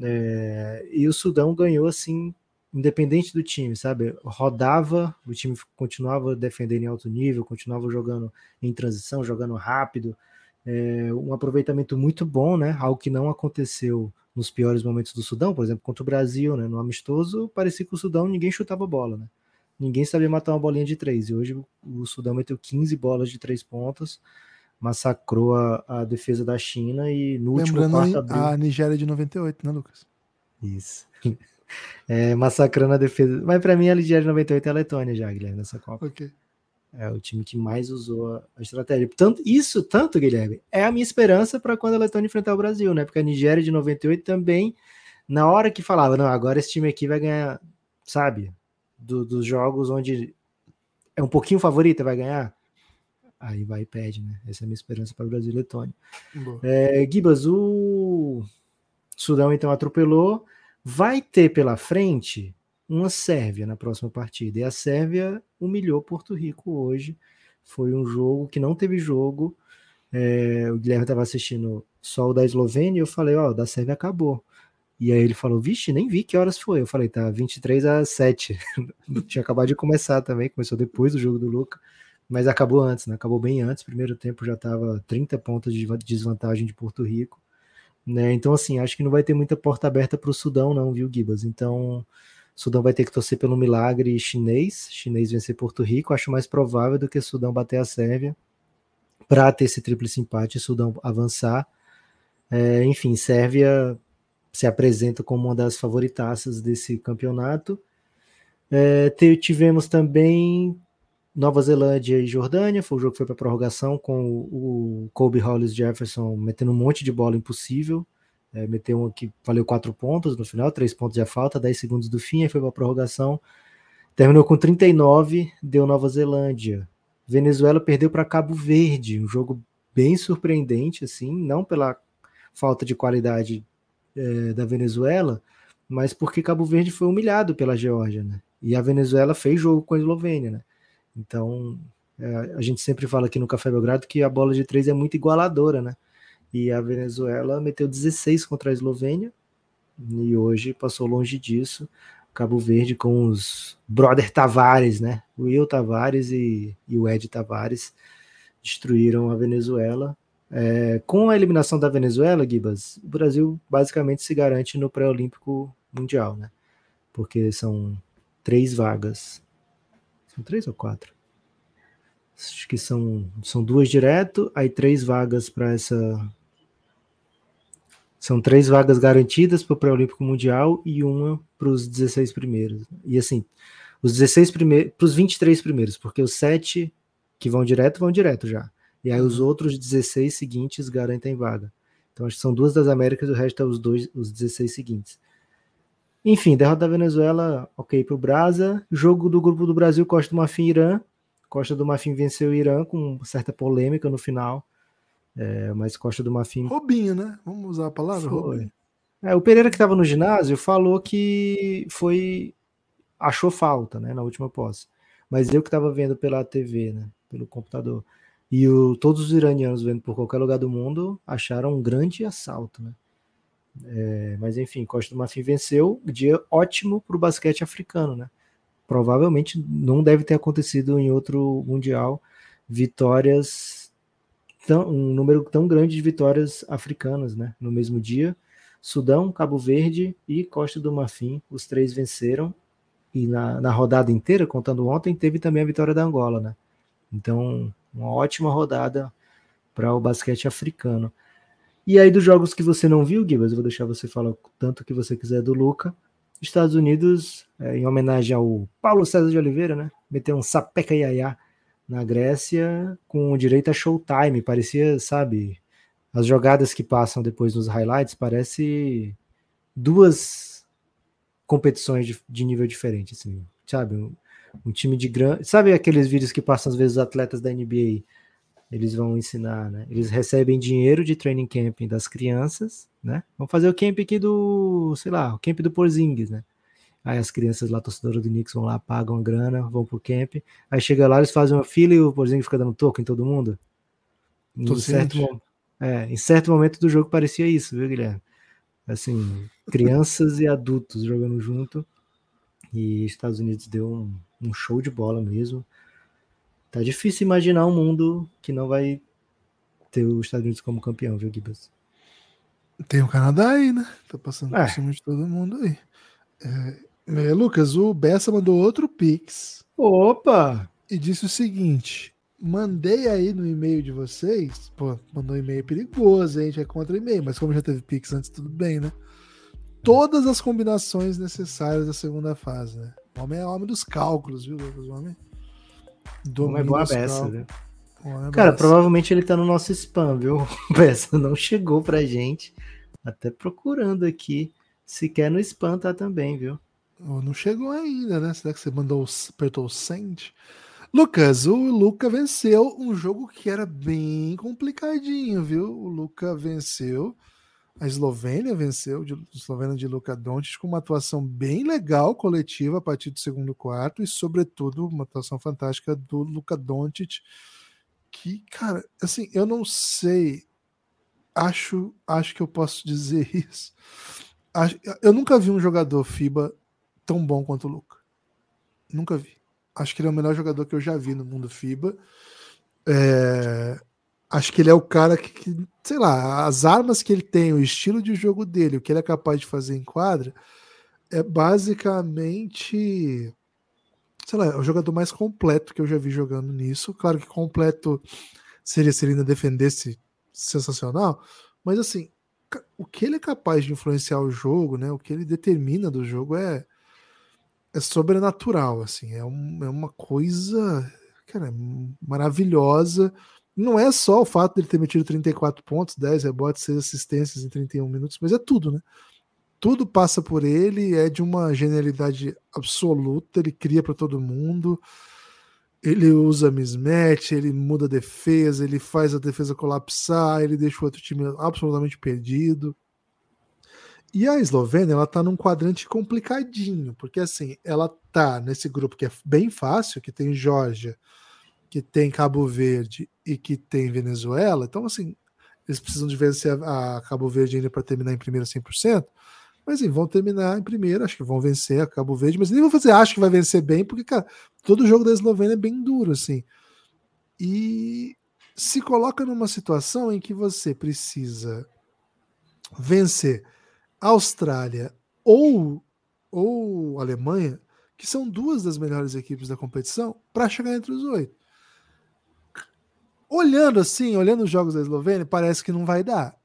É, e o Sudão ganhou assim independente do time, sabe? Rodava, o time continuava defendendo em alto nível, continuava jogando em transição, jogando rápido, é, um aproveitamento muito bom, né? Algo que não aconteceu nos piores momentos do Sudão, por exemplo, contra o Brasil, né? No amistoso, parecia que o Sudão ninguém chutava bola, né? Ninguém sabia matar uma bolinha de três. E hoje o Sudão meteu 15 bolas de três pontos, massacrou a, a defesa da China e no Lembrando último quarto abriu... a Nigéria de 98, né, Lucas? Isso. É, massacrando a defesa. Mas para mim a Nigéria 98 é a Letônia já, Guilherme, nessa Copa. Okay. É o time que mais usou a estratégia. Tanto, isso, tanto, Guilherme, é a minha esperança para quando a Letônia enfrentar o Brasil, né? Porque a Nigéria de 98 também, na hora que falava, não, agora esse time aqui vai ganhar, sabe? Do, dos jogos onde é um pouquinho favorita, vai ganhar? Aí vai e pede, né? Essa é a minha esperança para o Brasil e Letônia. É, Gibas, o Sudão então atropelou. Vai ter pela frente uma Sérvia na próxima partida. E a Sérvia humilhou Porto Rico hoje. Foi um jogo que não teve jogo. É, o Guilherme estava assistindo só o da Eslovênia e eu falei, ó, oh, da Sérvia acabou. E aí ele falou, vixe, nem vi que horas foi. Eu falei, tá, 23 a 7. Tinha acabado de começar também, começou depois do jogo do Luca mas acabou antes, né? Acabou bem antes. Primeiro tempo já estava 30 pontos de desvantagem de Porto Rico. Né? Então, assim, acho que não vai ter muita porta aberta para o Sudão, não, viu, Gibas? Então, Sudão vai ter que torcer pelo milagre chinês, chinês vencer Porto Rico. Acho mais provável do que Sudão bater a Sérvia para ter esse tríplice empate e Sudão avançar. É, enfim, Sérvia se apresenta como uma das favoritaças desse campeonato. É, tivemos também Nova Zelândia e Jordânia, foi o jogo que foi para prorrogação com o, Kobe Hollis Jefferson metendo um monte de bola impossível. É, meteu um que valeu quatro pontos no final, três pontos de falta, 10 segundos do fim, aí foi para prorrogação. Terminou com 39, deu Nova Zelândia. Venezuela perdeu para Cabo Verde, um jogo bem surpreendente, assim, não pela falta de qualidade é, da Venezuela, mas porque Cabo Verde foi humilhado pela Geórgia, né? E a Venezuela fez jogo com a Eslovênia, né? Então, é, a gente sempre fala aqui no Café Belgrado que a bola de três é muito igualadora, né? E a Venezuela meteu 16 contra a Eslovênia e hoje passou longe disso. Cabo Verde com os brother Tavares, né? O Will Tavares e, e o Ed Tavares destruíram a Venezuela. É, com a eliminação da Venezuela, Gibas, o Brasil basicamente se garante no pré-olímpico mundial, né? Porque são três vagas são três ou quatro? Acho que são, são duas direto, aí três vagas para essa. São três vagas garantidas para o Pré-Olímpico Mundial e uma para os 16 primeiros. E assim, os 16 primeiros, para os 23 primeiros, porque os sete que vão direto vão direto já. E aí os uhum. outros 16 seguintes garantem vaga. Então acho que são duas das Américas e o resto é os dois, os 16 seguintes. Enfim, derrota da Venezuela, ok para o Brasa. Jogo do grupo do Brasil, Costa do Marfim Irã. Costa do Marfim venceu o Irã com certa polêmica no final. É, mas Costa do Marfim. Robinho, né? Vamos usar a palavra? Foi. É, o Pereira, que estava no ginásio, falou que foi. achou falta né, na última posse. Mas eu que estava vendo pela TV, né, pelo computador. E o, todos os iranianos vendo por qualquer lugar do mundo acharam um grande assalto. Né? É, mas enfim, Costa do Marfim venceu, dia ótimo para o basquete africano, né? Provavelmente não deve ter acontecido em outro mundial vitórias tão, um número tão grande de vitórias africanas, né? No mesmo dia, Sudão, Cabo Verde e Costa do Marfim, os três venceram e na, na rodada inteira, contando ontem, teve também a vitória da Angola, né? Então, uma ótima rodada para o basquete africano. E aí, dos jogos que você não viu, Gibas, eu vou deixar você falar tanto que você quiser do Luca. Estados Unidos, é, em homenagem ao Paulo César de Oliveira, né? Meteu um sapeca iaiá na Grécia com direito a showtime. Parecia, sabe, as jogadas que passam depois nos highlights, parece duas competições de, de nível diferente, assim, sabe? Um, um time de grande. Sabe aqueles vídeos que passam às vezes os atletas da NBA eles vão ensinar, né? Eles recebem dinheiro de training camping das crianças, né? Vão fazer o camp aqui do, sei lá, o camp do Porzingis, né? Aí as crianças lá, torcedoras do Knicks, vão lá, pagam a grana, vão pro camp. Aí chega lá, eles fazem uma fila e o Porzingis fica dando toco em todo mundo. Em certo, é, em certo momento do jogo parecia isso, viu, Guilherme? Assim, crianças e adultos jogando junto. E Estados Unidos deu um, um show de bola mesmo. Tá difícil imaginar um mundo que não vai ter os Estados Unidos como campeão, viu, Gibas? Tem o Canadá aí, né? Tá passando é. por cima de todo mundo aí. É, é, Lucas, o Bessa mandou outro Pix. Opa! E disse o seguinte: mandei aí no e-mail de vocês. Pô, mandou um e-mail perigoso, a gente é contra e-mail, mas como já teve Pix antes, tudo bem, né? Todas as combinações necessárias da segunda fase, né? O homem é homem dos cálculos, viu, Lucas? O homem não é boa beça, viu? É Cara, provavelmente ele tá no nosso spam, viu? Beça não chegou pra gente. Até procurando aqui. Se quer no spam, tá também, viu? não chegou ainda, né? Será que você mandou, apertou o send? Lucas, o Luca venceu um jogo que era bem complicadinho, viu? O Luca venceu, a Eslovênia venceu, a Eslovênia de Luca Doncic com uma atuação bem legal coletiva a partir do segundo quarto e sobretudo uma atuação fantástica do Luca Doncic que, cara, assim, eu não sei, acho, acho que eu posso dizer isso. Eu nunca vi um jogador FIBA tão bom quanto o Luca. Nunca vi. Acho que ele é o melhor jogador que eu já vi no mundo FIBA. É, acho que ele é o cara que, que, sei lá, as armas que ele tem, o estilo de jogo dele, o que ele é capaz de fazer em quadra, é basicamente, sei lá, é o jogador mais completo que eu já vi jogando nisso. Claro que completo seria se ele ainda defendesse sensacional, mas assim, o que ele é capaz de influenciar o jogo, né? O que ele determina do jogo é é sobrenatural, assim, é, um, é uma coisa, cara, maravilhosa. Não é só o fato dele ter metido 34 pontos, 10 rebotes, 6 assistências em 31 minutos, mas é tudo, né? Tudo passa por ele, é de uma genialidade absoluta, ele cria para todo mundo, ele usa mismatch, ele muda a defesa, ele faz a defesa colapsar, ele deixa o outro time absolutamente perdido. E a Eslovênia, ela tá num quadrante complicadinho, porque assim, ela tá nesse grupo que é bem fácil, que tem Geórgia, que tem Cabo Verde e que tem Venezuela. Então, assim, eles precisam de vencer a Cabo Verde ainda para terminar em primeiro 100%. Mas assim, vão terminar em primeiro, acho que vão vencer a Cabo Verde, mas nem vou fazer, acho que vai vencer bem, porque, cara, todo jogo da Eslovênia é bem duro, assim. E se coloca numa situação em que você precisa vencer Austrália ou, ou Alemanha, que são duas das melhores equipes da competição, para chegar entre os oito. Olhando assim, olhando os jogos da Eslovênia, parece que não vai dar.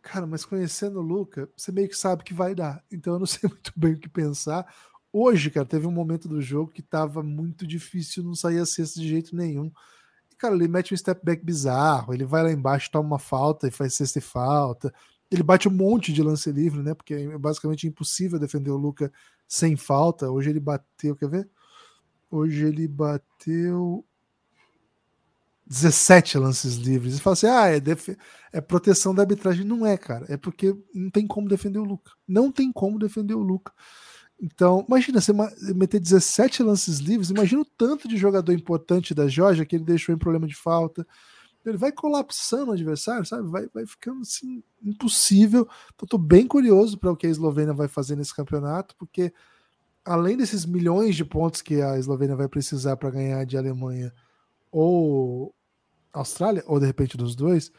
Cara, mas conhecendo o Luca, você meio que sabe que vai dar. Então eu não sei muito bem o que pensar. Hoje, cara, teve um momento do jogo que tava muito difícil, não saía cesta de jeito nenhum. E, cara, ele mete um step back bizarro, ele vai lá embaixo, toma uma falta e faz cesta e falta. Ele bate um monte de lance livre, né? Porque é basicamente impossível defender o Luca sem falta. Hoje ele bateu, quer ver? Hoje ele bateu 17 lances livres. E fala assim: ah, é, é, proteção da arbitragem. Não é, cara. É porque não tem como defender o Luca. Não tem como defender o Luca. Então, imagina você meter 17 lances livres. Imagina o tanto de jogador importante da Georgia que ele deixou em problema de falta ele vai colapsando o adversário, sabe? Vai, vai ficando assim impossível. Então, tô bem curioso para o que a Eslovênia vai fazer nesse campeonato, porque além desses milhões de pontos que a Eslovênia vai precisar para ganhar de Alemanha ou Austrália, ou de repente dos dois,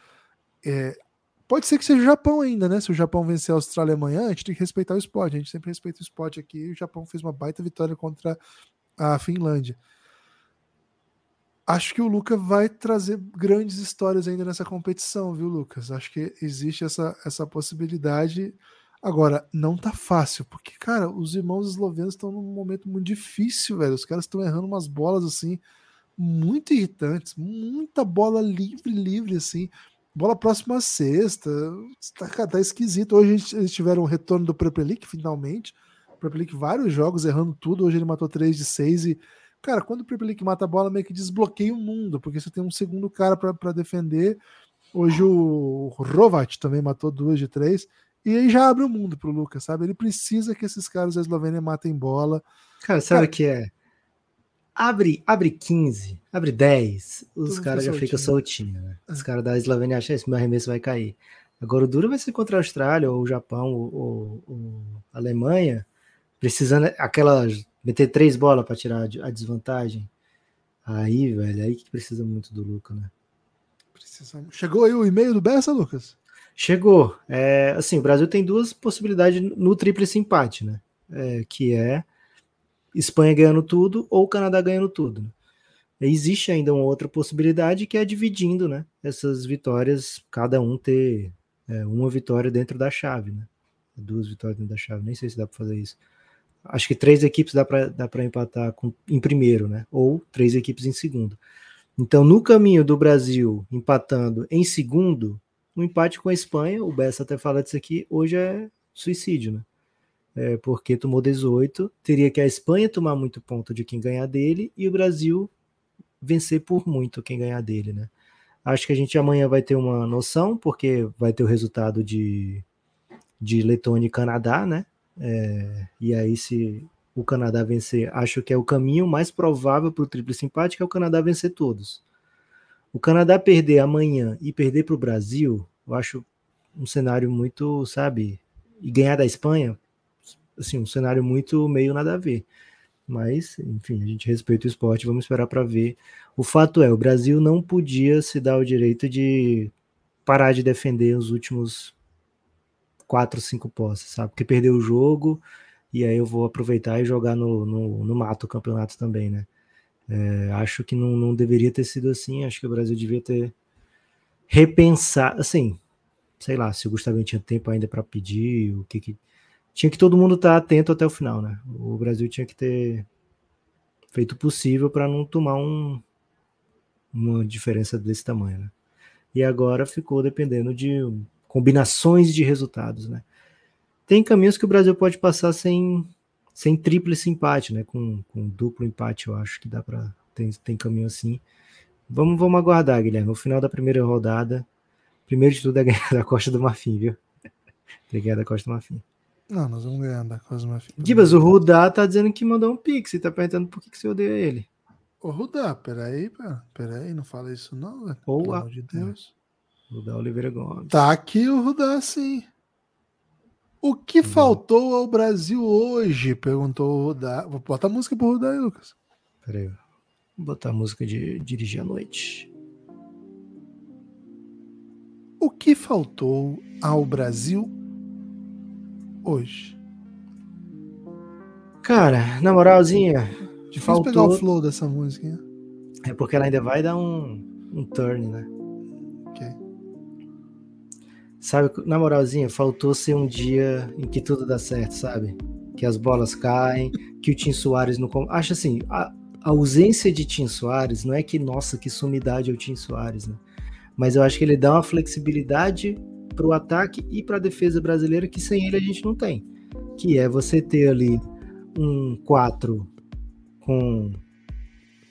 é, pode ser que seja o Japão ainda, né? Se o Japão vencer a Austrália amanhã, a gente tem que respeitar o esporte. A gente sempre respeita o esporte aqui. E o Japão fez uma baita vitória contra a Finlândia acho que o Lucas vai trazer grandes histórias ainda nessa competição, viu, Lucas? Acho que existe essa, essa possibilidade. Agora, não tá fácil, porque, cara, os irmãos eslovenos estão num momento muito difícil, velho. Os caras estão errando umas bolas assim, muito irritantes, muita bola livre, livre, assim. Bola próxima à sexta. Tá, tá esquisito. Hoje eles tiveram o retorno do Prepelic, finalmente. O Prepelic, vários jogos errando tudo. Hoje ele matou 3 de 6 e Cara, quando o Premier League mata a bola, meio que desbloqueia o mundo, porque você tem um segundo cara para defender. Hoje o Rovat também matou duas de três. E aí já abre o mundo pro Lucas, sabe? Ele precisa que esses caras da Eslovênia matem bola. Cara, sabe o que é? Abre, abre 15, abre 10, os caras já ficam soltinhos, né? Os é. caras da Eslovênia acham que meu arremesso vai cair. Agora o duro vai ser contra a Austrália, ou o Japão, ou, ou, ou a Alemanha, precisando aquelas meter três bolas para tirar a desvantagem. Aí, velho, aí que precisa muito do Lucas, né? Precisa... Chegou aí o e-mail do Bessa, Lucas? Chegou. É, assim, o Brasil tem duas possibilidades no tríplice empate, né? É, que é Espanha ganhando tudo ou Canadá ganhando tudo. Né? Existe ainda uma outra possibilidade que é dividindo, né? Essas vitórias, cada um ter é, uma vitória dentro da chave, né? Duas vitórias dentro da chave. Nem sei se dá para fazer isso acho que três equipes dá para empatar com, em primeiro, né? Ou três equipes em segundo. Então, no caminho do Brasil empatando em segundo, um empate com a Espanha, o Bessa até fala disso aqui, hoje é suicídio, né? É, porque tomou 18, teria que a Espanha tomar muito ponto de quem ganhar dele e o Brasil vencer por muito quem ganhar dele, né? Acho que a gente amanhã vai ter uma noção, porque vai ter o resultado de, de Letônia e Canadá, né? É, e aí, se o Canadá vencer, acho que é o caminho mais provável para o triplo simpático é o Canadá vencer todos. O Canadá perder amanhã e perder para o Brasil, eu acho um cenário muito, sabe? E ganhar da Espanha, assim, um cenário muito meio nada a ver. Mas, enfim, a gente respeita o esporte, vamos esperar para ver. O fato é, o Brasil não podia se dar o direito de parar de defender os últimos quatro, cinco posses, sabe? Porque perdeu o jogo e aí eu vou aproveitar e jogar no, no, no mato o campeonato também, né? É, acho que não, não deveria ter sido assim, acho que o Brasil devia ter repensar, assim, sei lá, se o Gustavo tinha tempo ainda para pedir, o que que tinha que todo mundo estar tá atento até o final, né? O Brasil tinha que ter feito o possível para não tomar um, uma diferença desse tamanho, né? E agora ficou dependendo de combinações de resultados, né? Tem caminhos que o Brasil pode passar sem, sem tríplice empate, né? Com, com duplo empate, eu acho que dá para tem, tem caminho assim. Vamos, vamos aguardar, Guilherme. No final da primeira rodada, primeiro de tudo é ganhar da Costa do Marfim, viu? Tem que ganhar da Costa do Marfim. Não, nós vamos ganhar da Cosma Dibas, o Rudá tá dizendo que mandou um pix e tá perguntando por que, que você odeia ele. Ô, Rudá, peraí, peraí, não fala isso não, velho. Ou Pelo amor de Deus. Rudá Oliveira Gomes. Tá aqui o Rudá, sim. O que hum. faltou ao Brasil hoje? Perguntou o Rudá. Vou botar a música pro Rudá aí, Lucas. Peraí. Vou botar a música de Dirigir à Noite. O que faltou ao Brasil hoje? Cara, na moralzinha. Difícil faltou... pegar o flow dessa música. Hein? É porque ela ainda vai dar um, um turn, né? Ok. Sabe, na moralzinha, faltou ser um dia em que tudo dá certo, sabe? Que as bolas caem, que o Tim Soares não. Acho assim, a, a ausência de Tim Soares não é que, nossa, que sumidade é o Tim Soares, né? Mas eu acho que ele dá uma flexibilidade para o ataque e para a defesa brasileira que sem ele a gente não tem. Que é você ter ali um 4 com um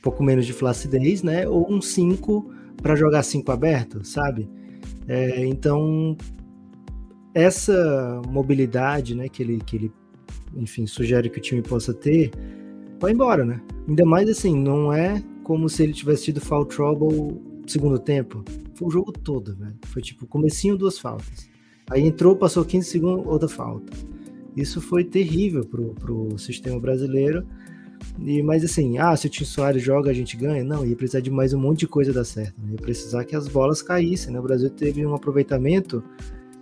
pouco menos de flacidez, né? Ou um 5 para jogar 5 aberto, sabe? É, então, essa mobilidade né, que, ele, que ele, enfim, sugere que o time possa ter, vai embora, né? Ainda mais assim, não é como se ele tivesse tido foul trouble segundo tempo. O jogo todo, velho. Foi tipo, comecinho, duas faltas. Aí entrou, passou 15 segundos, outra falta. Isso foi terrível pro, pro sistema brasileiro. E, mas assim, ah, se o Tim Soares joga, a gente ganha? Não, ia precisar de mais um monte de coisa dar certo. Né? Ia precisar que as bolas caíssem, né? O Brasil teve um aproveitamento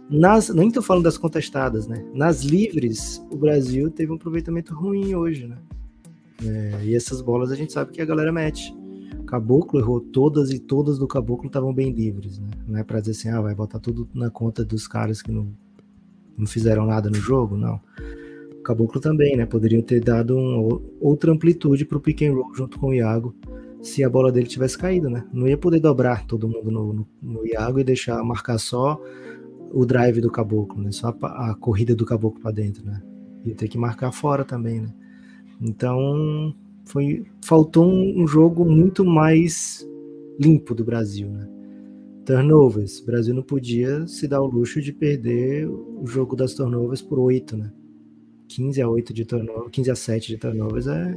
nas, nem estou falando das contestadas, né? Nas livres, o Brasil teve um aproveitamento ruim hoje, né? É, e essas bolas a gente sabe que a galera mete. Caboclo errou todas e todas do Caboclo estavam bem livres, né? Não é para dizer assim, ah, vai botar tudo na conta dos caras que não, não fizeram nada no jogo, não. O Caboclo também, né? Poderiam ter dado um, outra amplitude para o pick and roll junto com o Iago se a bola dele tivesse caído, né? Não ia poder dobrar todo mundo no, no, no Iago e deixar marcar só o drive do Caboclo, né? Só a, a corrida do Caboclo para dentro, né? Ia ter que marcar fora também, né? Então, foi faltou um, um, jogo muito mais limpo do Brasil, né? Turnovers, o Brasil não podia se dar o luxo de perder o jogo das turnovers por 8, né? 15 a 8 de turnovers, 15 a 7 de turnovers é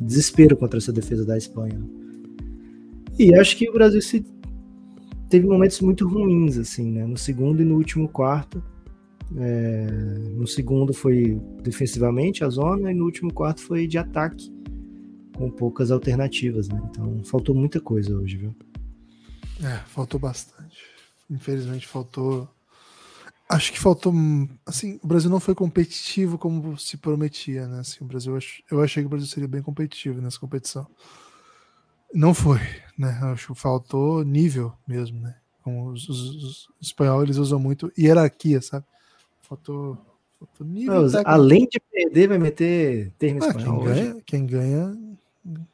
desespero contra essa defesa da Espanha. Né? E acho que o Brasil se teve momentos muito ruins assim, né? No segundo e no último quarto. É... no segundo foi defensivamente a zona e no último quarto foi de ataque com poucas alternativas, né? Então faltou muita coisa hoje, viu? É, faltou bastante. Infelizmente faltou. Acho que faltou. Assim, o Brasil não foi competitivo como se prometia, né? Assim, o Brasil, eu achei que o Brasil seria bem competitivo nessa competição. Não foi, né? Acho que faltou nível mesmo, né? Como os, os, os espanhóis eles usam muito hierarquia, sabe? Faltou, faltou nível. Não, além de perder, vai meter termo ah, espanhol. Quem ganha, quem ganha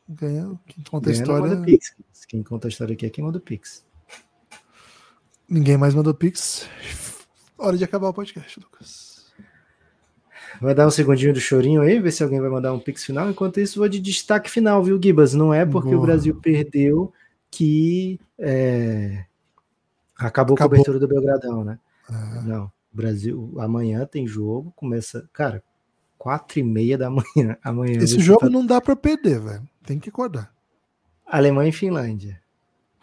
ganha. Quem conta ganha a história. Pix. Quem conta a história aqui é quem manda o Pix. Ninguém mais mandou Pix. Hora de acabar o podcast, Lucas. Vai dar um segundinho do chorinho aí, ver se alguém vai mandar um pix final. Enquanto isso, vou de destaque final, viu, Gibas? Não é porque Boa. o Brasil perdeu que é, acabou, acabou, a cobertura do Belgradão, né? Ah. Não. Brasil, amanhã tem jogo, começa, cara, quatro e meia da manhã. Amanhã Esse jogo tá... não dá para perder, velho. Tem que acordar. Alemanha e Finlândia.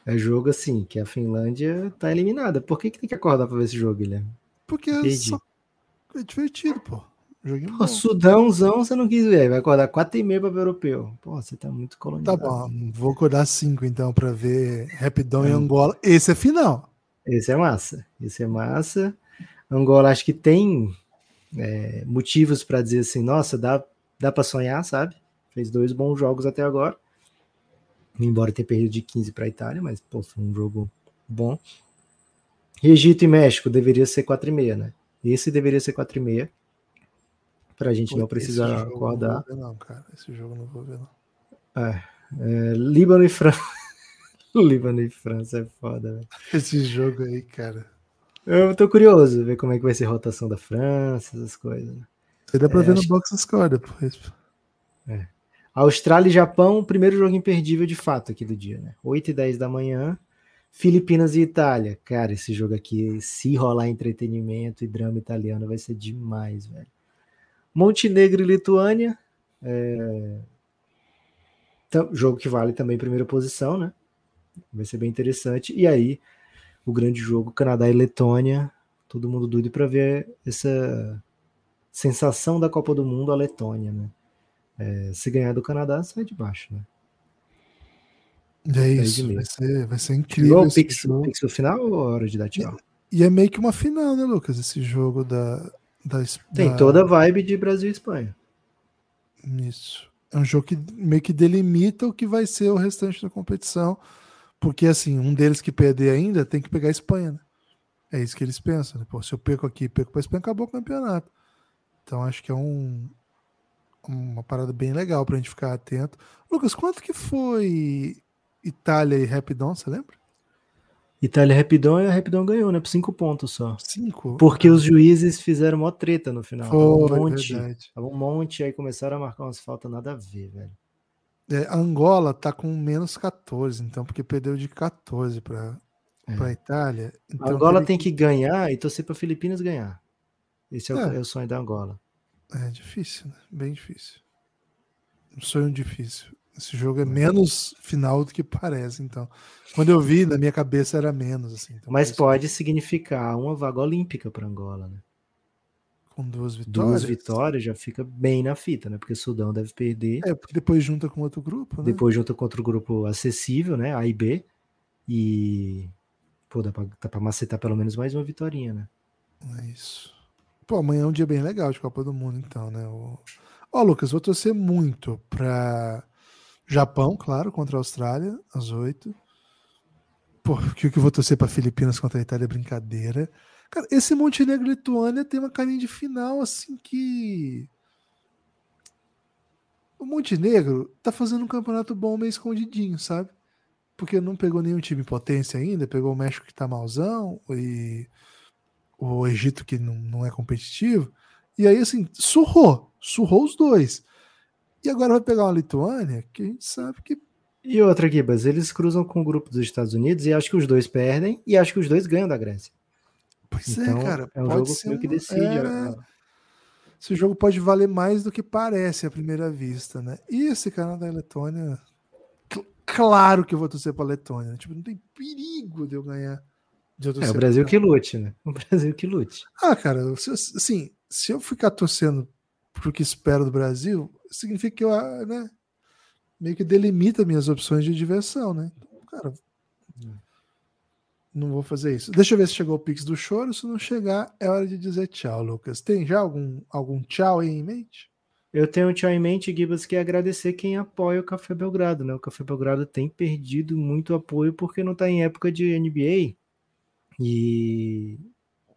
É jogo assim, que a Finlândia tá eliminada. Por que, que tem que acordar para ver esse jogo, Guilherme? Porque é, só... é divertido, pô. Joguinho pô, Sudãozão você não quis ver. Vai acordar quatro e meia para o europeu. Pô, você tá muito colonizado. Tá bom, vou acordar cinco então para ver Rapidão é. e Angola. Esse é final. Esse é massa. Esse é massa. Angola acho que tem é, motivos para dizer assim, nossa, dá, dá para sonhar, sabe? Fez dois bons jogos até agora. Embora tenha perdido de 15 para a Itália, mas pô, foi um jogo bom. Egito e México deveria ser 4,5, né? Esse deveria ser 4,5. Pra gente pô, não precisar acordar. Não, não, cara. Esse jogo não vou ver, não. É, é, Líbano e França. Líbano e França é foda, velho. Esse jogo aí, cara. Eu tô curioso ver como é que vai ser a rotação da França, essas coisas. Você dá pra é, ver no box score depois. É. Austrália e Japão, primeiro jogo imperdível de fato aqui do dia, né? 8 e 10 da manhã. Filipinas e Itália. Cara, esse jogo aqui, se rolar entretenimento e drama italiano, vai ser demais, velho. Montenegro e Lituânia. É... Jogo que vale também primeira posição, né? Vai ser bem interessante. E aí, o grande jogo Canadá e Letônia. Todo mundo doido para ver essa sensação da Copa do Mundo a Letônia, né? É, se ganhar do Canadá, sai de baixo, né? É isso, vai ser, vai ser incrível. o Pix, Pix no final ou a hora de dar tchau? E, e, é meio que uma final, né, Lucas? Esse jogo da. da Tem da... toda a vibe de Brasil e Espanha. Isso. É um jogo que meio que delimita o que vai ser o restante da competição. Porque, assim, um deles que perder ainda tem que pegar a Espanha, né? É isso que eles pensam. Né? Pô, se eu perco aqui perco para a Espanha, acabou o campeonato. Então, acho que é um, uma parada bem legal para a gente ficar atento. Lucas, quanto que foi Itália e Rapidon, você lembra? Itália e Rapidon e a Rapidon ganhou, né? Por cinco pontos só. Cinco? Porque os juízes fizeram mó treta no final. Foi, um monte. Verdade. um monte, aí começaram a marcar umas faltas nada a ver, velho. É, Angola tá com menos 14, então, porque perdeu de 14 para é. a Itália. Então Angola tem que... que ganhar e torcer para Filipinas ganhar. Esse é, é. O, é, o, sonho da Angola. É difícil, né? Bem difícil. Um sonho difícil. Esse jogo é menos final do que parece, então. Quando eu vi, na minha cabeça era menos. Assim, então Mas pode que... significar uma vaga olímpica para Angola, né? Com duas vitórias. Duas vitórias já fica bem na fita, né? Porque o Sudão deve perder. É, porque depois junta com outro grupo, né? Depois junta com outro grupo acessível, né? A e B. E. Pô, dá pra, dá pra macetar pelo menos mais uma vitória, né? É isso. Pô, amanhã é um dia bem legal de Copa do Mundo, então, né? Ó, oh, Lucas, vou torcer muito pra Japão, claro, contra a Austrália, às oito. Pô, que o que eu vou torcer pra Filipinas contra a Itália é brincadeira. Cara, esse Montenegro Lituânia tem uma carinha de final assim que. O Montenegro tá fazendo um campeonato bom meio escondidinho, sabe? Porque não pegou nenhum time potência ainda, pegou o México que tá malzão e o Egito que não, não é competitivo. E aí, assim, surrou, surrou os dois. E agora vai pegar uma Lituânia que a gente sabe que. E outra, Gibas, eles cruzam com o grupo dos Estados Unidos e acho que os dois perdem e acho que os dois ganham da Grécia. Pois é, então, é, cara. É um jogo ser que decide. É... Esse jogo pode valer mais do que parece à primeira vista, né? E esse Canadá e Letônia. Claro que eu vou torcer para Letônia. Né? Tipo, não tem perigo de eu ganhar. É o Brasil que lute, né? O Brasil que lute. Ah, cara, se, assim, se eu ficar torcendo pro que espero do Brasil, significa que eu, ah, né? Meio que delimita minhas opções de diversão, né? Então, cara, não vou fazer isso. Deixa eu ver se chegou o Pix do choro. Se não chegar, é hora de dizer tchau, Lucas. Tem já algum, algum tchau aí em mente? Eu tenho um tchau em mente, Gibas, que é agradecer quem apoia o Café Belgrado, né? O Café Belgrado tem perdido muito apoio porque não está em época de NBA. E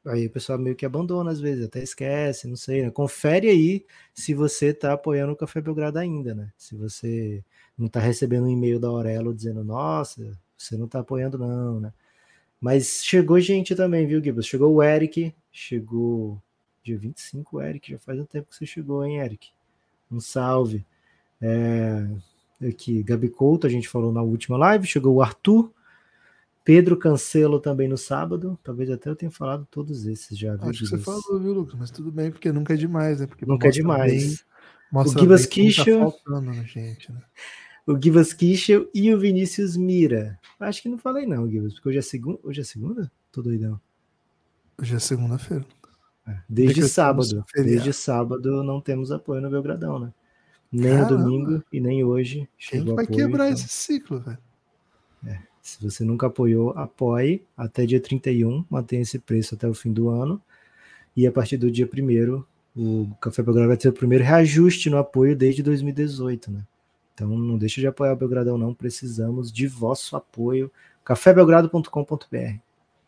aí o pessoal meio que abandona às vezes, até esquece, não sei, né? Confere aí se você está apoiando o Café Belgrado ainda, né? Se você não está recebendo um e-mail da Aurelo dizendo, nossa, você não está apoiando não, né? Mas chegou gente também, viu, Gibbs? Chegou o Eric, chegou Dia 25, Eric. Já faz um tempo que você chegou, hein, Eric? Um salve. É, aqui, Gabi Couto, a gente falou na última live. Chegou o Arthur. Pedro Cancelo também no sábado. Talvez até eu tenha falado todos esses já. Acho que você falou, viu, Lucas? Mas tudo bem, porque nunca é demais, né? Porque nunca é demais. Bem, o Givas Kischel. Tá faltando gente, né? O Givas Kischel e o Vinícius Mira. Acho que não falei, não, Givas, porque hoje é, segunda. hoje é segunda? Tô doidão. Hoje é segunda-feira. É, desde sábado. Desde sábado não temos apoio no Belgradão, né? Nem Caramba. no domingo e nem hoje. Quem vai apoio, quebrar então... esse ciclo, velho? É. Se você nunca apoiou, apoie até dia 31, mantenha esse preço até o fim do ano. E a partir do dia 1 o Café Belgrado vai ter o primeiro reajuste no apoio desde 2018, né? Então não deixe de apoiar o Belgradão, não. Precisamos de vosso apoio. cafébelgrado.com.br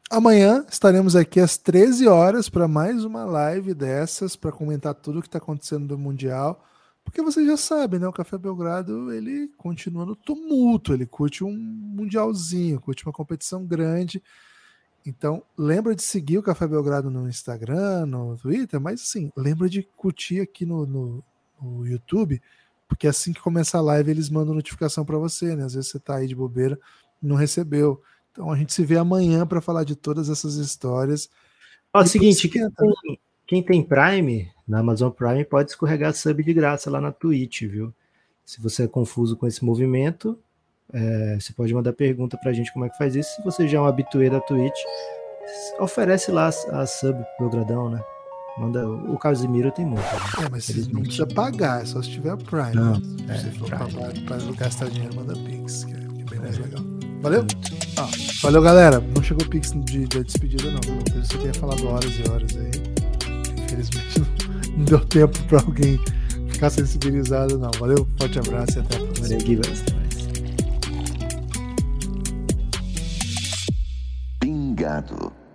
Amanhã estaremos aqui às 13 horas para mais uma live dessas, para comentar tudo o que está acontecendo do Mundial. Porque vocês já sabem, né? O Café Belgrado ele continua no tumulto, ele curte um mundialzinho, curte uma competição grande. Então, lembra de seguir o Café Belgrado no Instagram, no Twitter, mas assim, lembra de curtir aqui no, no, no YouTube, porque assim que começa a live eles mandam notificação para você, né? Às vezes você tá aí de bobeira, não recebeu. Então a gente se vê amanhã para falar de todas essas histórias. Ó, é o seguinte, quem tem, quem tem Prime, na Amazon Prime, pode escorregar sub de graça lá na Twitch, viu? Se você é confuso com esse movimento, é, você pode mandar pergunta pra gente como é que faz isso. Se você já é um habituê da Twitch, oferece lá a, a sub pro Gradão, né? Manda, o Casimiro tem muito. Né? É, mas você não precisa pagar, é só se tiver Prime. Não, é, se for para gastar dinheiro, manda Pix, que é, é bem mais legal. Valeu? Ah, valeu, galera. Não chegou o Pix de, de despedida, não. Eu você tinha falado horas e horas aí infelizmente não, deu tempo para alguém ficar sensibilizado, não. Valeu, forte abraço e até a próxima. Valeu, Pingado.